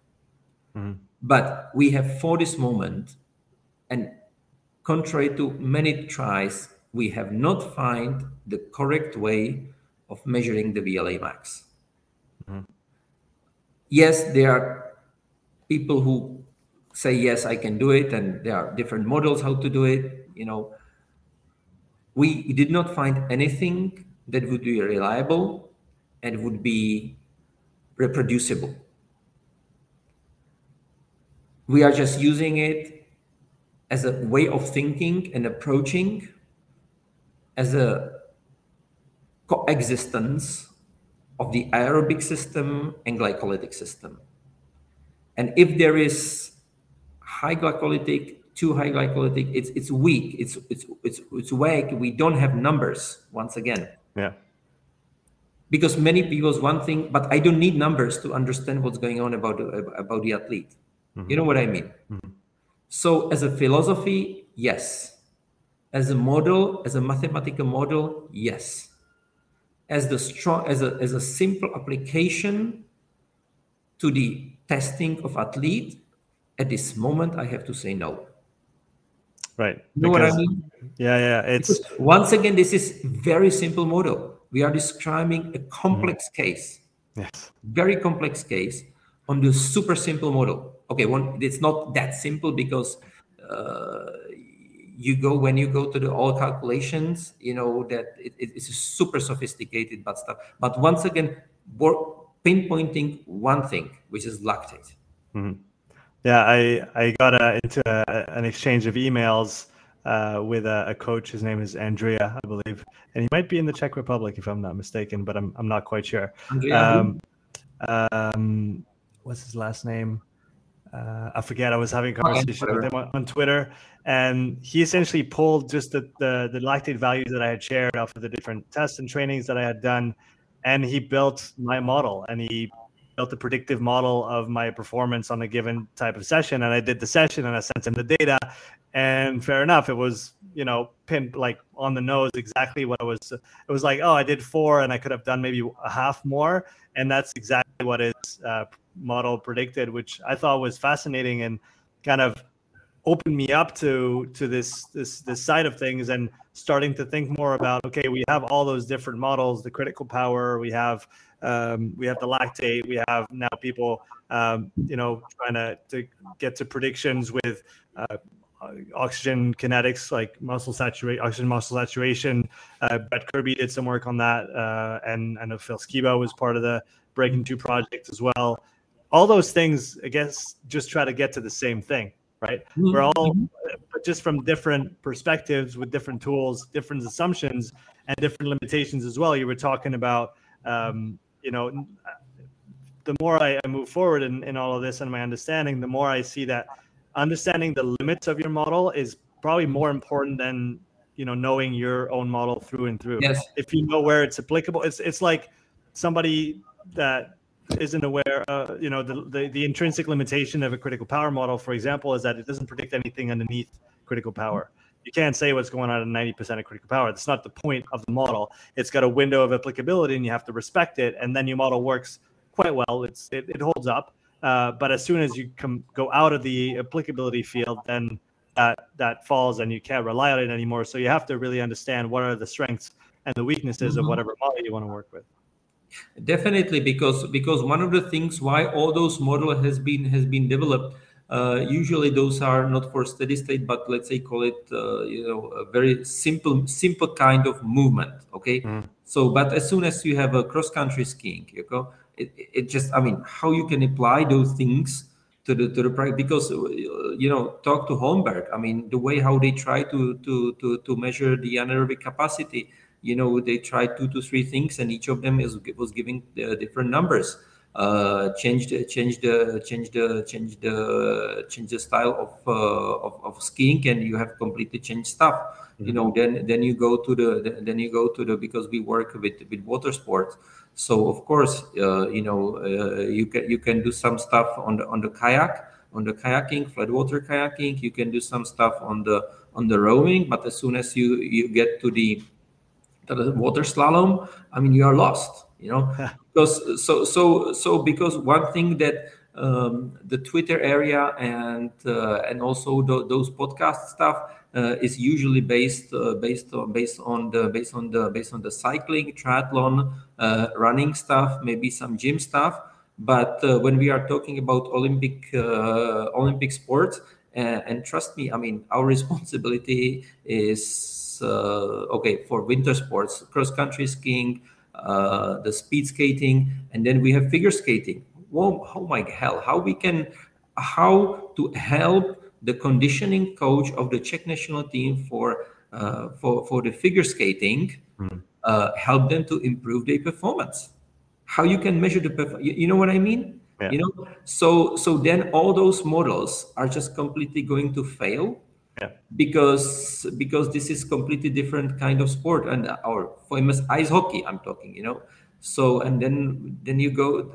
[SPEAKER 2] Mm-hmm. But we have for this moment, and contrary to many tries, we have not found the correct way of measuring the VLA max. Yes, there are people who say, yes, I can do it, and there are different models how to do it. You know, we did not find anything that would be reliable and would be reproducible. We are just using it as a way of thinking and approaching as a coexistence of the aerobic system and glycolytic system. And if there is high glycolytic, too high glycolytic, it's it's weak, it's it's it's it's weak. We don't have numbers once again.
[SPEAKER 1] Yeah.
[SPEAKER 2] Because many people's one thing, but I don't need numbers to understand what's going on about about the athlete. Mm-hmm. You know what I mean? Mm-hmm. So, as a philosophy, yes. As a model, as a mathematical model, yes. As the strong, as a as a simple application to the testing of athlete, at this moment, I have to say no.
[SPEAKER 1] Right.
[SPEAKER 2] You know because, what I mean?
[SPEAKER 1] Yeah, yeah. It's
[SPEAKER 2] because once again, this is very simple model. We are describing a complex mm-hmm. case.
[SPEAKER 1] Yes.
[SPEAKER 2] Very complex case on the super simple model okay one it's not that simple because uh, you go when you go to the all calculations you know that it, it's super sophisticated but stuff but once again work, pinpointing one thing which is lactate
[SPEAKER 1] mm-hmm. yeah i i got a, into a, an exchange of emails uh, with a, a, coach. His name is Andrea, I believe, and he might be in the Czech Republic if I'm not mistaken, but I'm I'm not quite sure. Um, um, what's his last name? Uh, I forget. I was having a conversation with him on, on, Twitter, and he essentially pulled just the, the the lactate values that I had shared off of the different tests and trainings that I had done, and he built my model and he built a predictive model of my performance on a given type of session and i did the session and i sent him the data and fair enough it was you know pin like on the nose exactly what it was it was like oh i did four and i could have done maybe a half more and that's exactly what his uh, model predicted which i thought was fascinating and kind of opened me up to to this this this side of things and starting to think more about okay we have all those different models the critical power we have um, we have the lactate we have now people um, you know trying to, to get to predictions with uh, oxygen kinetics like muscle saturation oxygen muscle saturation. Uh, brett kirby did some work on that uh, and i know phil skiba was part of the breaking two project as well all those things i guess just try to get to the same thing right? Mm-hmm. We're all but just from different perspectives with different tools, different assumptions, and different limitations as well. You were talking about, um, you know, the more I, I move forward in, in all of this and my understanding, the more I see that understanding the limits of your model is probably more important than you know knowing your own model through and through.
[SPEAKER 2] Yes.
[SPEAKER 1] If you know where it's applicable, it's it's like somebody that isn't aware, uh, you know, the, the, the intrinsic limitation of a critical power model, for example, is that it doesn't predict anything underneath critical power. You can't say what's going on at 90% of critical power. That's not the point of the model. It's got a window of applicability, and you have to respect it. And then your model works quite well. It's it, it holds up. Uh, but as soon as you come go out of the applicability field, then that that falls, and you can't rely on it anymore. So you have to really understand what are the strengths and the weaknesses mm-hmm. of whatever model you want to work with.
[SPEAKER 2] Definitely, because because one of the things why all those model has been has been developed. Uh, usually those are not for steady state, but let's say call it uh, you know a very simple simple kind of movement. Okay, mm. so but as soon as you have a cross country skiing, you go, it, it just I mean how you can apply those things to the to the practice because uh, you know talk to Holmberg. I mean the way how they try to to to to measure the anaerobic capacity you know they tried two to three things and each of them is was giving uh, different numbers. Uh, change the change the change the change the change the style of, uh, of, of skiing and you have completely changed stuff. Mm-hmm. you know then then you go to the then you go to the because we work with with water sports. So of course uh, you know uh, you can you can do some stuff on the on the kayak on the kayaking flat water kayaking. You can do some stuff on the on the rowing but as soon as you you get to the the water slalom, I mean, you are lost, you know, because so so so because one thing that um, the Twitter area and uh, and also the, those podcast stuff uh, is usually based uh, based on based on the based on the based on the cycling, triathlon, uh, running stuff, maybe some gym stuff. But uh, when we are talking about Olympic uh, Olympic sports, and trust me, I mean, our responsibility is uh, okay for winter sports, cross country skiing, uh, the speed skating, and then we have figure skating. Whoa, oh my hell! How we can, how to help the conditioning coach of the Czech national team for uh, for for the figure skating, mm. uh, help them to improve their performance. How you can measure the performance? You, you, know what I mean? Yeah. You know, so so then all those models are just completely going to fail
[SPEAKER 1] yeah.
[SPEAKER 2] because because this is completely different kind of sport and our famous ice hockey i'm talking you know? So and then then you go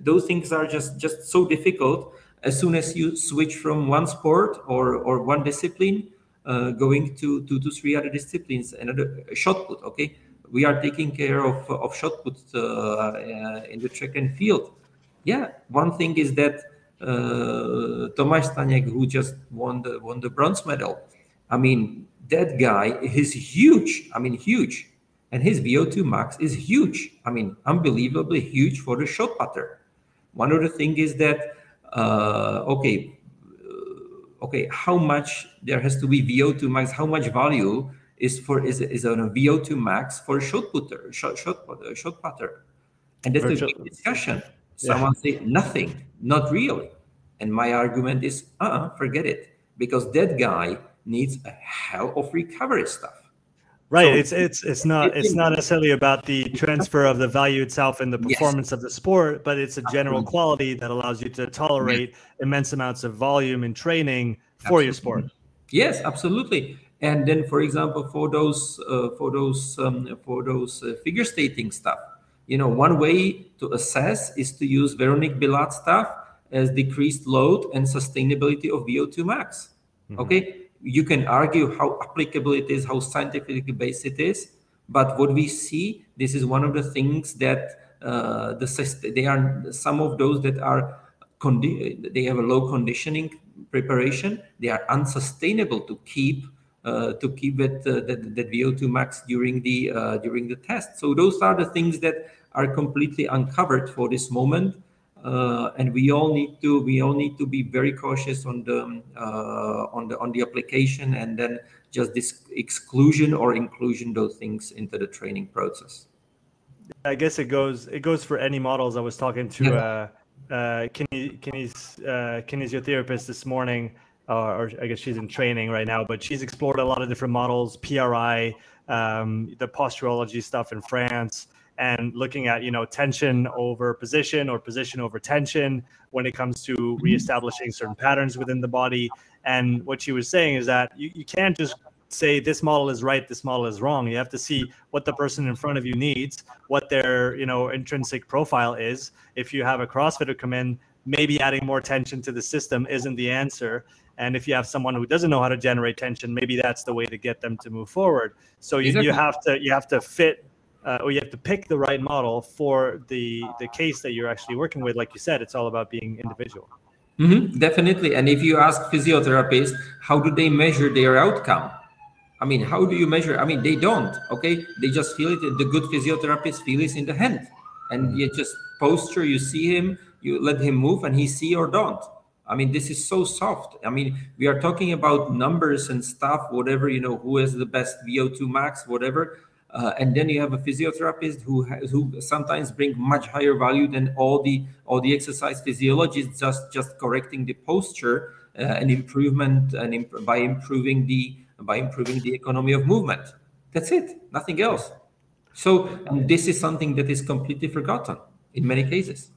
[SPEAKER 2] those things are just just so difficult. As soon as you switch from one sport or or one discipline uh, going to two to three other disciplines another shot put okay? We are taking care of of shot put uh, uh, in the track and field. Yeah one thing is that uh, Tomáš Staněk, who just won the won the bronze medal. I mean, that guy is huge. I mean, huge, and his VO2 max is huge. I mean, unbelievably huge for the shot putter. One of the thing is that uh, okay, uh, okay, how much there has to be VO2 max? How much value is for is is on a VO2 max for a shot putter, shot shot putter, shot putter? And that's a big discussion. Someone yeah. say nothing, not really. And my argument is, uh, uh forget it, because that guy needs a hell of recovery stuff.
[SPEAKER 1] Right. So, it's it's it's not it's not necessarily about the transfer of the value itself and the performance yes. of the sport, but it's a general quality that allows you to tolerate immense amounts of volume in training for absolutely. your sport.
[SPEAKER 2] Yes, absolutely. And then, for example, for those uh, for those um, for those uh, figure skating stuff, you know, one way to assess is to use Veronique Billat stuff as decreased load and sustainability of VO2 max. Mm-hmm. Okay, you can argue how applicable it is, how scientifically based it is. But what we see, this is one of the things that uh, the they are some of those that are condi- they have a low conditioning preparation. They are unsustainable to keep to keep that, uh, that, that VO2 max during the uh, during the test. So those are the things that are completely uncovered for this moment uh, and we all need to we all need to be very cautious on the uh, on the on the application and then just this exclusion or inclusion those things into the training process
[SPEAKER 1] i guess it goes it goes for any models i was talking to yeah. uh, uh, kines, kines, uh, kinesiotherapist this morning or i guess she's in training right now but she's explored a lot of different models pri um, the posturology stuff in france and looking at you know tension over position or position over tension when it comes to reestablishing certain patterns within the body. And what she was saying is that you, you can't just say this model is right this model is wrong. You have to see what the person in front of you needs what their you know intrinsic profile is. If you have a crossfitter come in maybe adding more tension to the system isn't the answer and if you have someone who doesn't know how to generate tension maybe that's the way to get them to move forward so you, you have to you have to fit uh, or you have to pick the right model for the the case that you're actually working with. Like you said, it's all about being individual.
[SPEAKER 2] Mm-hmm, definitely. And if you ask physiotherapists, how do they measure their outcome? I mean, how do you measure? I mean, they don't. Okay, they just feel it. The good physiotherapist feel it in the hand, and you just posture. You see him, you let him move, and he see or don't. I mean, this is so soft. I mean, we are talking about numbers and stuff, whatever you know, who has the best VO2 max, whatever. Uh, and then you have a physiotherapist who who sometimes bring much higher value than all the all the exercise physiologists just just correcting the posture uh, and improvement and imp- by improving the by improving the economy of movement. That's it. Nothing else. So this is something that is completely forgotten in many cases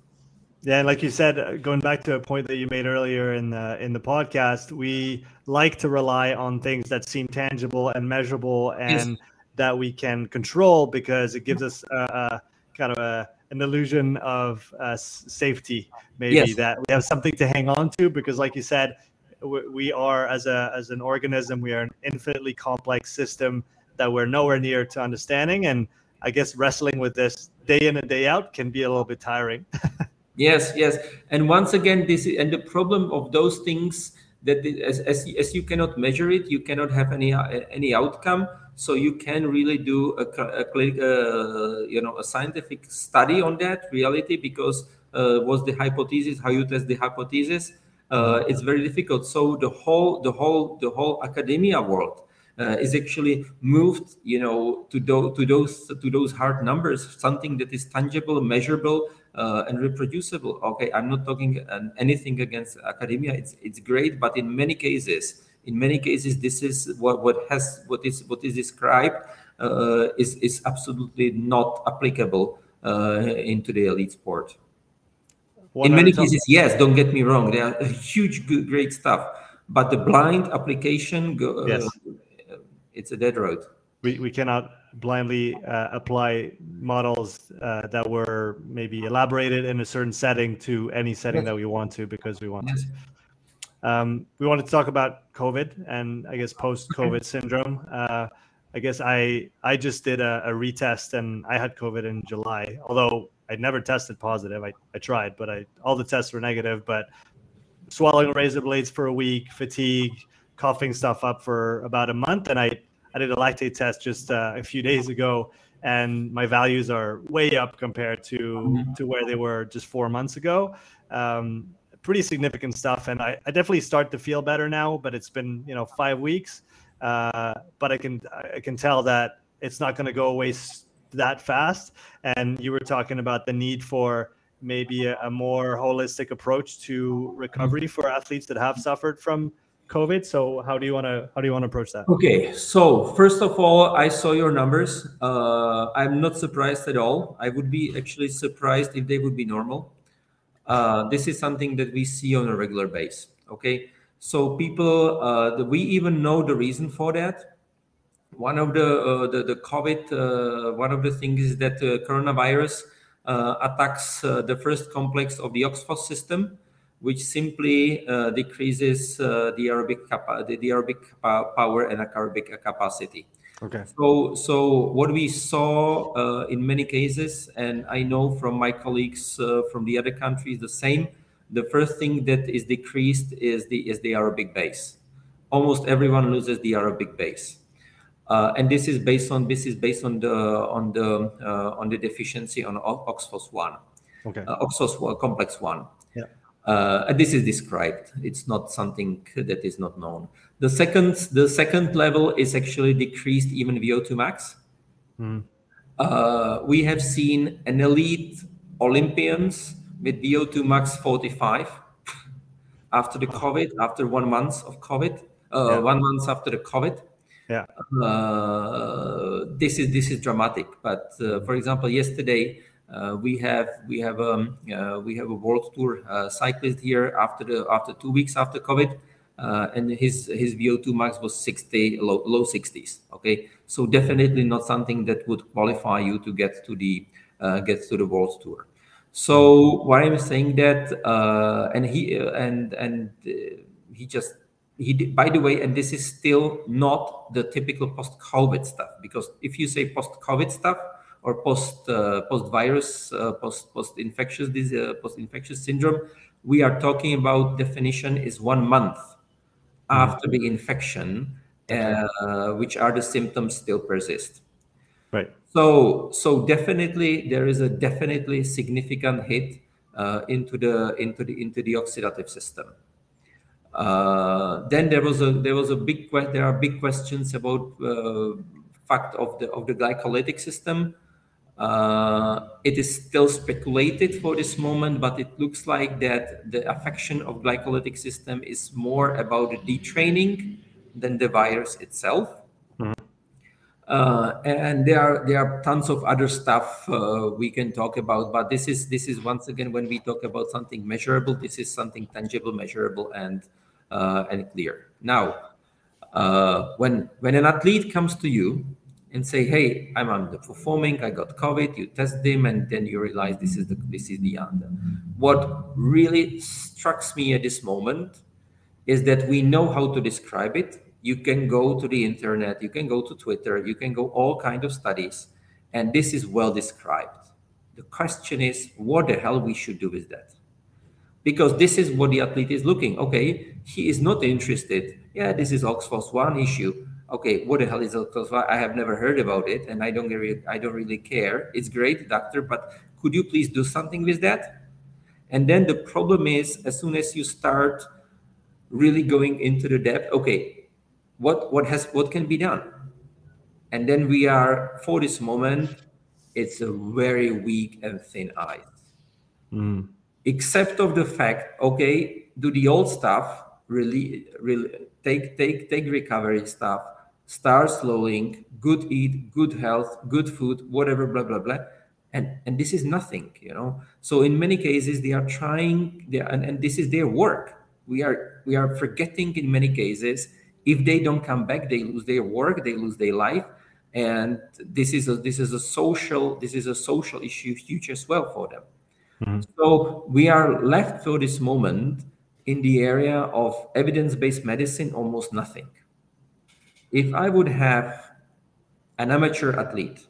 [SPEAKER 1] yeah, and like you said, uh, going back to a point that you made earlier in the in the podcast, we like to rely on things that seem tangible and measurable and yes that we can control because it gives us a, a kind of a, an illusion of uh, safety maybe yes. that we have something to hang on to because like you said we are as a as an organism we are an infinitely complex system that we're nowhere near to understanding and i guess wrestling with this day in and day out can be a little bit tiring
[SPEAKER 2] yes yes. And once again this and the problem of those things that as, as, as you cannot measure it you cannot have any any outcome. So you can really do a, a, uh, you know a scientific study on that reality because uh, what's the hypothesis how you test the hypothesis uh, it's very difficult. So the whole the whole the whole academia world uh, is actually moved you know to, do, to those to those hard numbers something that is tangible measurable uh, and reproducible. Okay i'm not talking anything against academia. It's it's great but in many cases in many cases this is what, what has what is what is described uh, is is absolutely not applicable uh, into the elite sport. In many cases yes don't get me wrong they are huge good, great stuff but the blind application go, yes. Uh, it's a dead road.
[SPEAKER 1] We, we cannot blindly uh, apply models uh, that were maybe elaborated in a certain setting to any setting that we want to because we want to um, we wanted to talk about COVID and I guess post-COVID syndrome. Uh, I guess I I just did a, a, retest and I had COVID in July. Although I never tested positive, I, I tried, but I all the tests were negative. But swallowing razor blades for a week, fatigue, coughing stuff up for about a month, and I I did a lactate test just uh, a few days ago, and my values are way up compared to mm-hmm. to where they were just four months ago. Um, pretty significant stuff. And I, I definitely start to feel better now, but it's been, you know, five weeks. Uh, but I can, I can tell that it's not going to go away that fast. And you were talking about the need for maybe a, a more holistic approach to recovery for athletes that have suffered from COVID. So how do you want to how do you want to approach that?
[SPEAKER 2] Okay, so first of all, I saw your numbers. Uh, I'm not surprised at all. I would be actually surprised if they would be normal. Uh, this is something that we see on a regular base. Okay, so people, uh, we even know the reason for that. One of the uh, the, the COVID, uh, one of the things is that the coronavirus uh, attacks the first complex of the OXPHOS system, which simply decreases the aerobic capa- the, the aerobic power and aerobic capacity.
[SPEAKER 1] Okay.
[SPEAKER 2] So, so what we saw uh, in many cases, and I know from my colleagues uh, from the other countries, the same. The first thing that is decreased is the is the aerobic base. Almost everyone loses the aerobic base, uh, and this is based on this is based on the on the uh, on the deficiency on OXPHOS one,
[SPEAKER 1] okay,
[SPEAKER 2] uh, OXPHOS complex one. Uh, this is described. It's not something that is not known. The second, the second level is actually decreased even VO2 max.
[SPEAKER 1] Mm.
[SPEAKER 2] Uh, we have seen an elite Olympians with VO2 max 45 after the COVID, after one month of COVID, uh, yeah. one month after the COVID.
[SPEAKER 1] Yeah.
[SPEAKER 2] Uh, this is this is dramatic. But uh, for example, yesterday uh, we have we have um, uh, we have a world tour uh, cyclist here after the after two weeks after COVID uh, and his his VO2 max was 60 low, low 60s. Okay, so definitely not something that would qualify you to get to the uh, get to the world tour. So why I'm saying that, and he and and he just he did, by the way, and this is still not the typical post-COVID stuff because if you say post-COVID stuff or post uh, post virus uh, post post infectious disease post infectious syndrome, we are talking about definition is one month after the infection, uh, which are the symptoms still persist.
[SPEAKER 1] Right.
[SPEAKER 2] So, so definitely there is a definitely significant hit uh, into the into the into the oxidative system. Uh, then there was a there was a big there are big questions about uh, fact of the of the glycolytic system uh, it is still speculated for this moment, but it looks like that the affection of glycolytic system is more about the detraining than the virus itself. Mm-hmm. Uh, and there are there are tons of other stuff uh, we can talk about, but this is this is once again when we talk about something measurable, this is something tangible, measurable, and uh, and clear. Now, uh, when when an athlete comes to you and say, "Hey, I'm underperforming. I got COVID." You test them, and then you realize this is the this is the answer. What really strikes me at this moment is that we know how to describe it. You can go to the internet, you can go to Twitter, you can go all kind of studies, and this is well described. The question is, what the hell we should do with that? Because this is what the athlete is looking. Okay, he is not interested. Yeah, this is OXPHOS one issue okay, what the hell is Alcalfa? I have never heard about it, and I don't really, I don't really care. It's great, doctor, but could you please do something with that? And then the problem is, as soon as you start really going into the depth, okay, what what has what can be done? And then we are for this moment, it's a very weak and thin ice. Mm. Except of the fact, okay, do the old stuff really really take take take recovery stuff start slowing, good eat, good health, good food, whatever, blah, blah, blah. And, and this is nothing, you know. So in many cases, they are trying, they are, and, and this is their work. We are we are forgetting in many cases if they don't come back, they lose their work, they lose their life, and this is a this is a social this is a social issue huge as well for them. Mm-hmm. So we are left for this moment in the area of evidence-based medicine almost nothing if I would have an amateur athlete,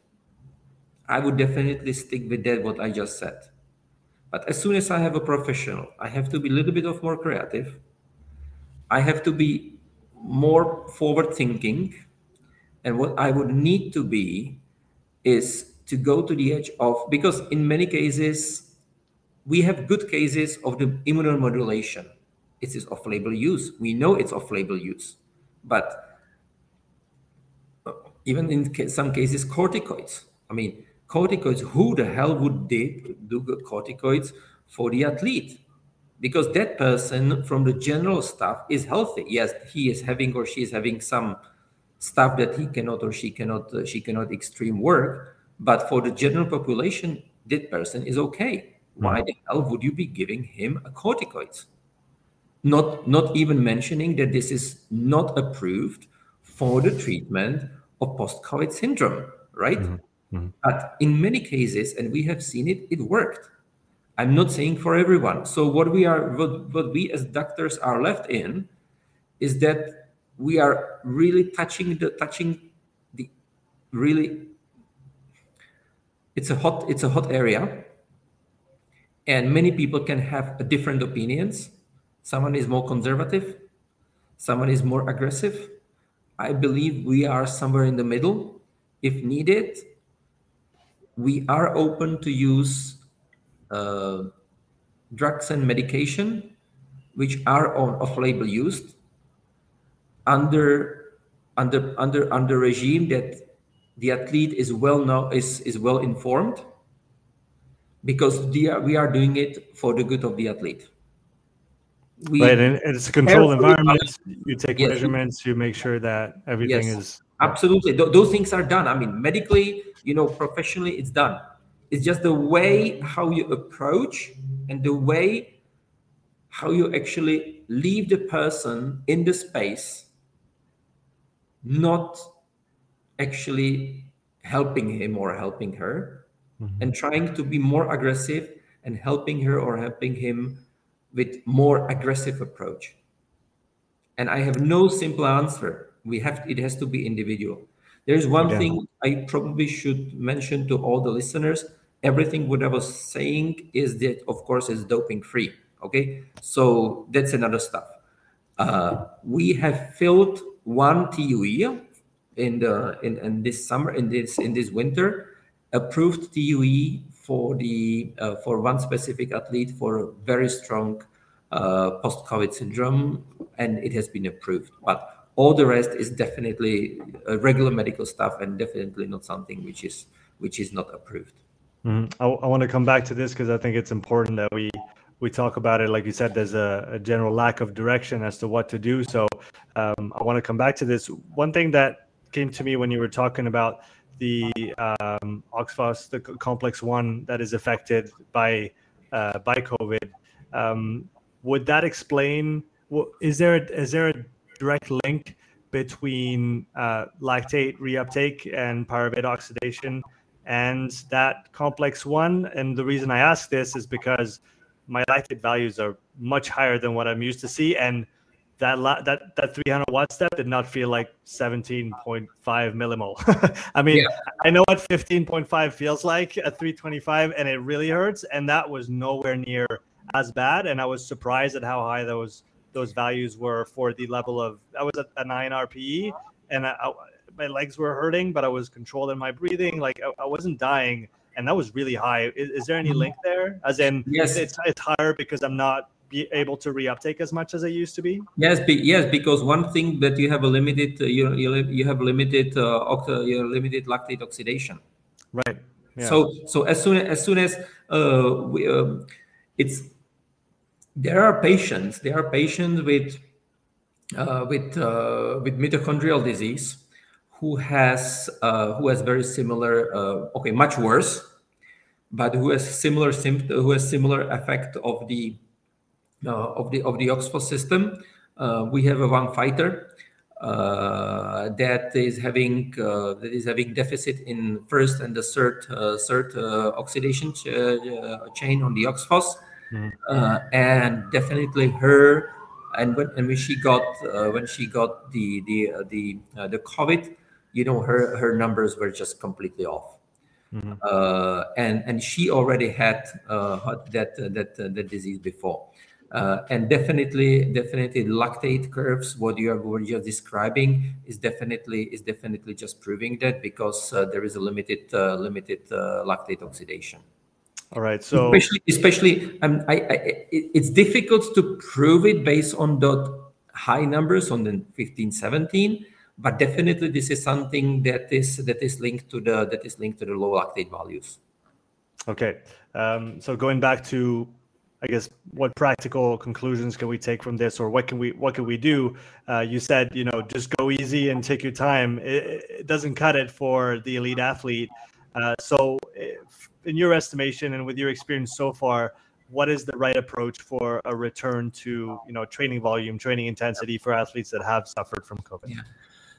[SPEAKER 2] I would definitely stick with that what I just said. But as soon as I have a professional, I have to be a little bit of more creative. I have to be more forward thinking. And what I would need to be is to go to the edge of because in many cases we have good cases of the immunomodulation. It is off-label use. We know it's off-label use, but even in some cases, corticoids. I mean, corticoids, who the hell would they do corticoids for the athlete? because that person from the general staff is healthy yes he is having or she is having some stuff that he cannot or she cannot uh, she cannot extreme work but for the general population that person is okay why the hell would you be giving him a corticoids not not even mentioning that this is not approved for the treatment of post-covid syndrome right? Mm-hmm. Mm-hmm. but in many cases and we have seen it it worked. I'm not saying for everyone. So what we are what, what we as doctors are left in is that we are really touching the touching the really it's a hot it's a hot area. And many people can have different opinions. Someone is more conservative. Someone is more aggressive i believe we are somewhere in the middle if needed we are open to use uh, drugs and medication which are on off-label used under under under under regime that the athlete is well know is is well informed because we are doing it for the good of the athlete.
[SPEAKER 1] We, right, and it's a controlled environment. You take yes, measurements. You make sure that everything yes, is
[SPEAKER 2] absolutely. Th- those things are done. I mean, medically, you know, professionally, it's done. It's just the way how you approach and the way how you actually leave the person in the space, not actually helping him or helping her mm-hmm. and trying to be more aggressive and helping her or helping him with more aggressive approach. And i have no simple answer. We have it has to be individual. There's one yeah. thing i probably should mention to all the listeners. Everything what i was saying is that of course is doping free okay? So that's another stuff. Uh, we have filled one TUE in the in, in this summer in this in this winter approved TUE for the uh, for one specific athlete for a very strong uh, post-COVID syndrome, and it has been approved. But all the rest is definitely regular medical stuff, and definitely not something which is which is not approved.
[SPEAKER 1] Mm-hmm. I, I want to come back to this because I think it's important that we we talk about it. Like you said, there's a, a general lack of direction as to what to do. So um, I want to come back to this. One thing that came to me when you were talking about the um, OXPHOS, the complex one that is affected by uh, by COVID. Um, would that explain? Is there a, is there a direct link between uh, lactate reuptake and pyruvate oxidation and that complex one? And the reason I ask this is because my lactate values are much higher than what I'm used to see, and that la- that that 300 watt step did not feel like 17.5 millimole. I mean, yeah. I know what 15.5 feels like at 325, and it really hurts. And that was nowhere near as bad. And I was surprised at how high those those values were for the level of. I was at a nine RPE, and I, I, my legs were hurting, but I was controlling my breathing. Like I, I wasn't dying, and that was really high. Is, is there any mm-hmm. link there? As in, yes, it's it's higher because I'm not be able to reuptake as much as they used to be?
[SPEAKER 2] Yes, be, yes, because one thing that you have a limited uh, you, you you have limited uh, oct- you limited lactate oxidation.
[SPEAKER 1] Right.
[SPEAKER 2] Yeah. So so as soon as soon as uh, we, uh, it's there are patients there are patients with uh, with uh, with mitochondrial disease who has uh, who has very similar uh, okay much worse but who has similar symptom who has similar effect of the uh, of the of the OXPHOS system. Uh, we have a one fighter uh, that is having that is having deficit in first and the third third oxidation ch- chain on the OXPHOS, mm-hmm. and definitely her and when, and when she got uh, when she got the the uh, the uh, the COVID, you know her her numbers were just completely off, mm-hmm. and and she already had that that that disease before. Uh, and definitely, definitely, lactate curves. What you are were just describing is definitely is definitely just proving that because uh, there is a limited uh, limited uh, lactate oxidation.
[SPEAKER 1] All right. So
[SPEAKER 2] especially, especially, um, I, I, it, it's difficult to prove it based on the high numbers on the 15, 17, but definitely this is something that is that is linked to the that is linked to the low lactate values.
[SPEAKER 1] Okay. Um, so going back to I guess what practical conclusions can we take from this, or what can we what can we do? Uh, you said you know just go easy and take your time. It, it doesn't cut it for the elite athlete. Uh, so, if, in your estimation and with your experience so far, what is the right approach for a return to you know training volume, training intensity for athletes that have suffered from COVID?
[SPEAKER 2] Yeah.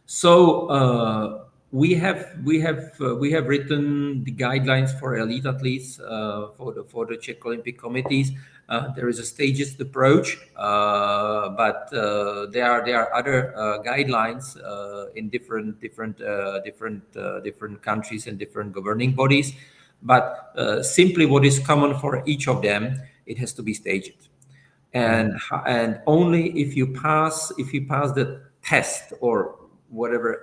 [SPEAKER 2] So uh, we have we have uh, we have written the guidelines for elite athletes uh, for the for the Czech Olympic committees. Uh, there is a staged approach, uh, but uh, there are there are other guidelines in different different different different countries and different governing bodies. But simply, what is common for each of them, it has to be staged, and and only if you pass if you pass the test or whatever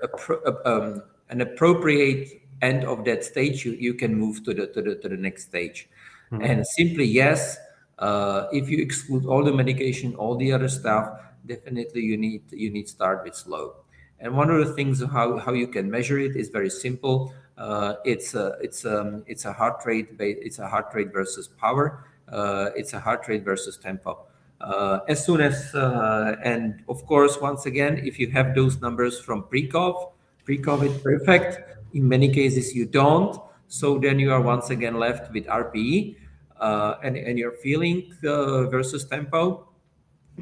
[SPEAKER 2] um, an appropriate end of that stage, you, you can move to the to the to the next stage. Mm-hmm. And simply yes, uh, if you exclude all the medication, all the other stuff, definitely you need you need start with slow. And one of the things how, how you can measure it is very simple. Uh, it's a it's um it's a heart rate it's a heart rate versus power. Uh, it's a heart rate versus tempo. Uh, as soon as uh, and of course once again if you have those numbers from pre-COVID, pre-COVID perfect. In many cases you don't. So then you are once again left with RPE uh, and, and you're feeling uh, versus tempo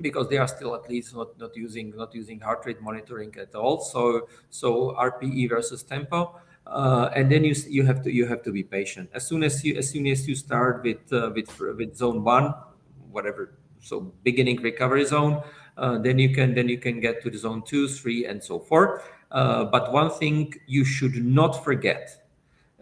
[SPEAKER 2] because they are still at least not, not using not using heart rate monitoring at all. So so RPE versus tempo. Uh, and then you you have to you have to be patient. As soon as you as soon as you start with uh, with with zone one, whatever, so beginning recovery zone, uh, then you can then you can get to the zone two, three, and so forth. Uh, but one thing you should not forget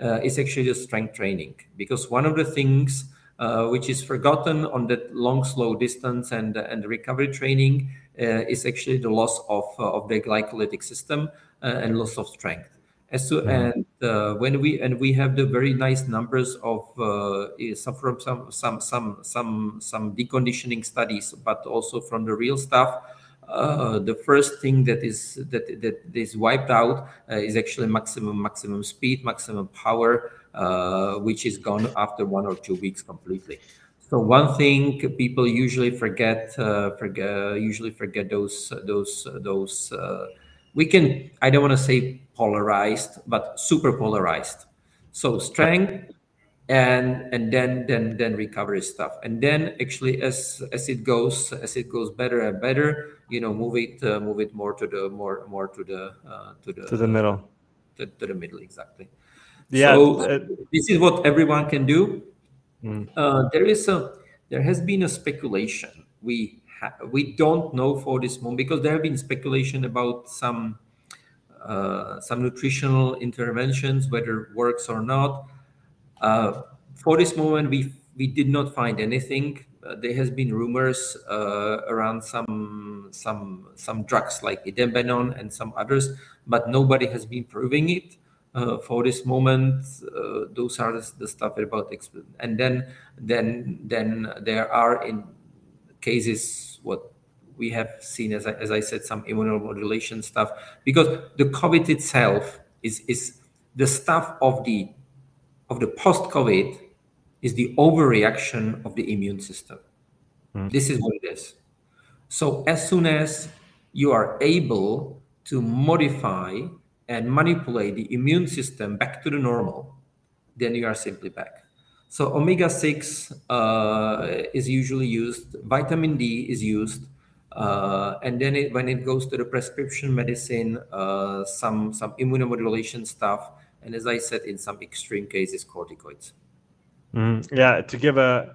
[SPEAKER 2] uh, is actually the strength training because one of the things uh, which is forgotten on that long slow distance and and recovery training uh, is actually the loss of uh, of the glycolytic system and loss of strength as to, mm-hmm. and when we and we have the very nice numbers of some from some some some some some deconditioning studies but also from the real stuff uh, the first thing that is that that is wiped out uh, is actually maximum maximum speed, maximum power, uh, which is gone after one or two weeks completely. So one thing people usually forget, uh, forget usually forget those those those. Uh, we can I don't want to say polarized, but super polarized. So strength, and and then then then recovery stuff. And then actually as as it goes as it goes better and better you know move it uh, move it more to the more more to the uh, to the
[SPEAKER 1] to the middle.
[SPEAKER 2] to, to the middle exactly.
[SPEAKER 1] Yeah
[SPEAKER 2] so uh, this is what everyone can do. Mm. uh, there is a there has been a speculation. We ha- we don't know for this moment because there have been speculation about some uh, some nutritional interventions whether works or not for this moment, we we did not find anything. Uh, there has been rumors uh, around some some some drugs like idebenone and some others, but nobody has been proving it. Uh, for this moment, uh, those are the, stuff about and then then then there are in cases what we have seen as I, as I said some immunomodulation stuff because the COVID itself is is the stuff of the of the post-COVID is the overreaction of the immune system. Mm. This is what it is. So as soon as you are able to modify and manipulate the immune system back to the normal, then you are simply back. So omega six uh, is usually used. Vitamin D is used, uh, and then it, when it goes to the prescription medicine, uh, some some immunomodulation stuff and as I said, in some extreme cases, corticoids.
[SPEAKER 1] Mm, yeah, to give a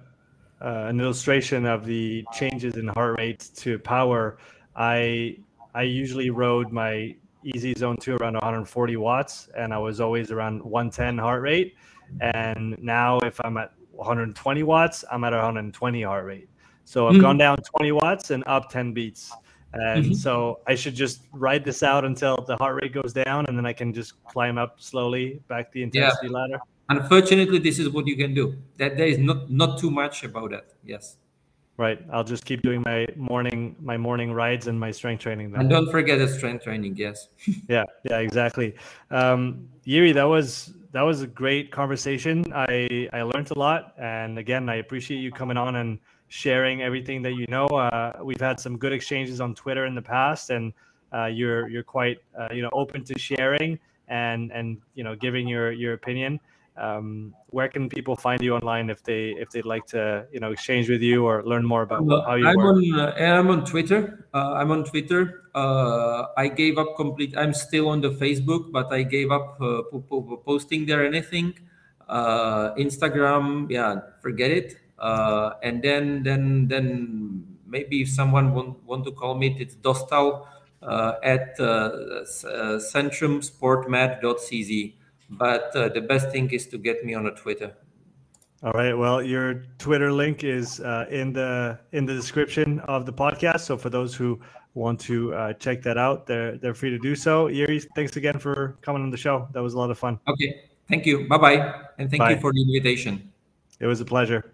[SPEAKER 1] uh, an illustration of the changes in heart rate to power, I I usually rode my easy zone two around 140 watts, and I was always around 110 heart rate. And now, if I'm at 120 watts, I'm at 120 heart rate. So I've mm-hmm. gone down 20 watts and up 10 beats. And mm-hmm. so I should just ride this out until the heart rate goes down, and then I can just climb up slowly back the intensity yeah. ladder.
[SPEAKER 2] Unfortunately, this is what you can do. That there is not not too much about that. Yes.
[SPEAKER 1] Right. I'll just keep doing my morning my morning rides and my strength training.
[SPEAKER 2] Then. And don't forget the strength training. Yes.
[SPEAKER 1] yeah. Yeah. Exactly. Um, Yuri, that was that was a great conversation. I I learned a lot, and again, I appreciate you coming on and sharing everything that you know. Uh, we've had some good exchanges on Twitter in the past, and uh, you're you're quite uh, you know open to sharing and and you know giving your your opinion. Um, where can people find you online if they if they'd like to you know exchange with you or learn more about
[SPEAKER 2] well,
[SPEAKER 1] how you
[SPEAKER 2] I'm
[SPEAKER 1] work?
[SPEAKER 2] On, uh, I'm on Twitter. Uh, I'm on Twitter. Uh, I gave up complete. I'm still on the Facebook, but I gave up uh, posting there anything. Uh, Instagram, yeah, forget it. Uh, and then then then maybe if someone want want to call me, it's Dostal at centrumsportmed.cz but uh, the best thing is to get me on a Twitter.
[SPEAKER 1] All right. Well, your Twitter link is uh, in the in the description of the podcast. So for those who want to uh, check that out, they're they're free to do so. Yuri, thanks again for coming on the show. That was a lot of fun.
[SPEAKER 2] Okay. Thank you. Bye bye. And thank bye. you for the invitation.
[SPEAKER 1] It was a pleasure.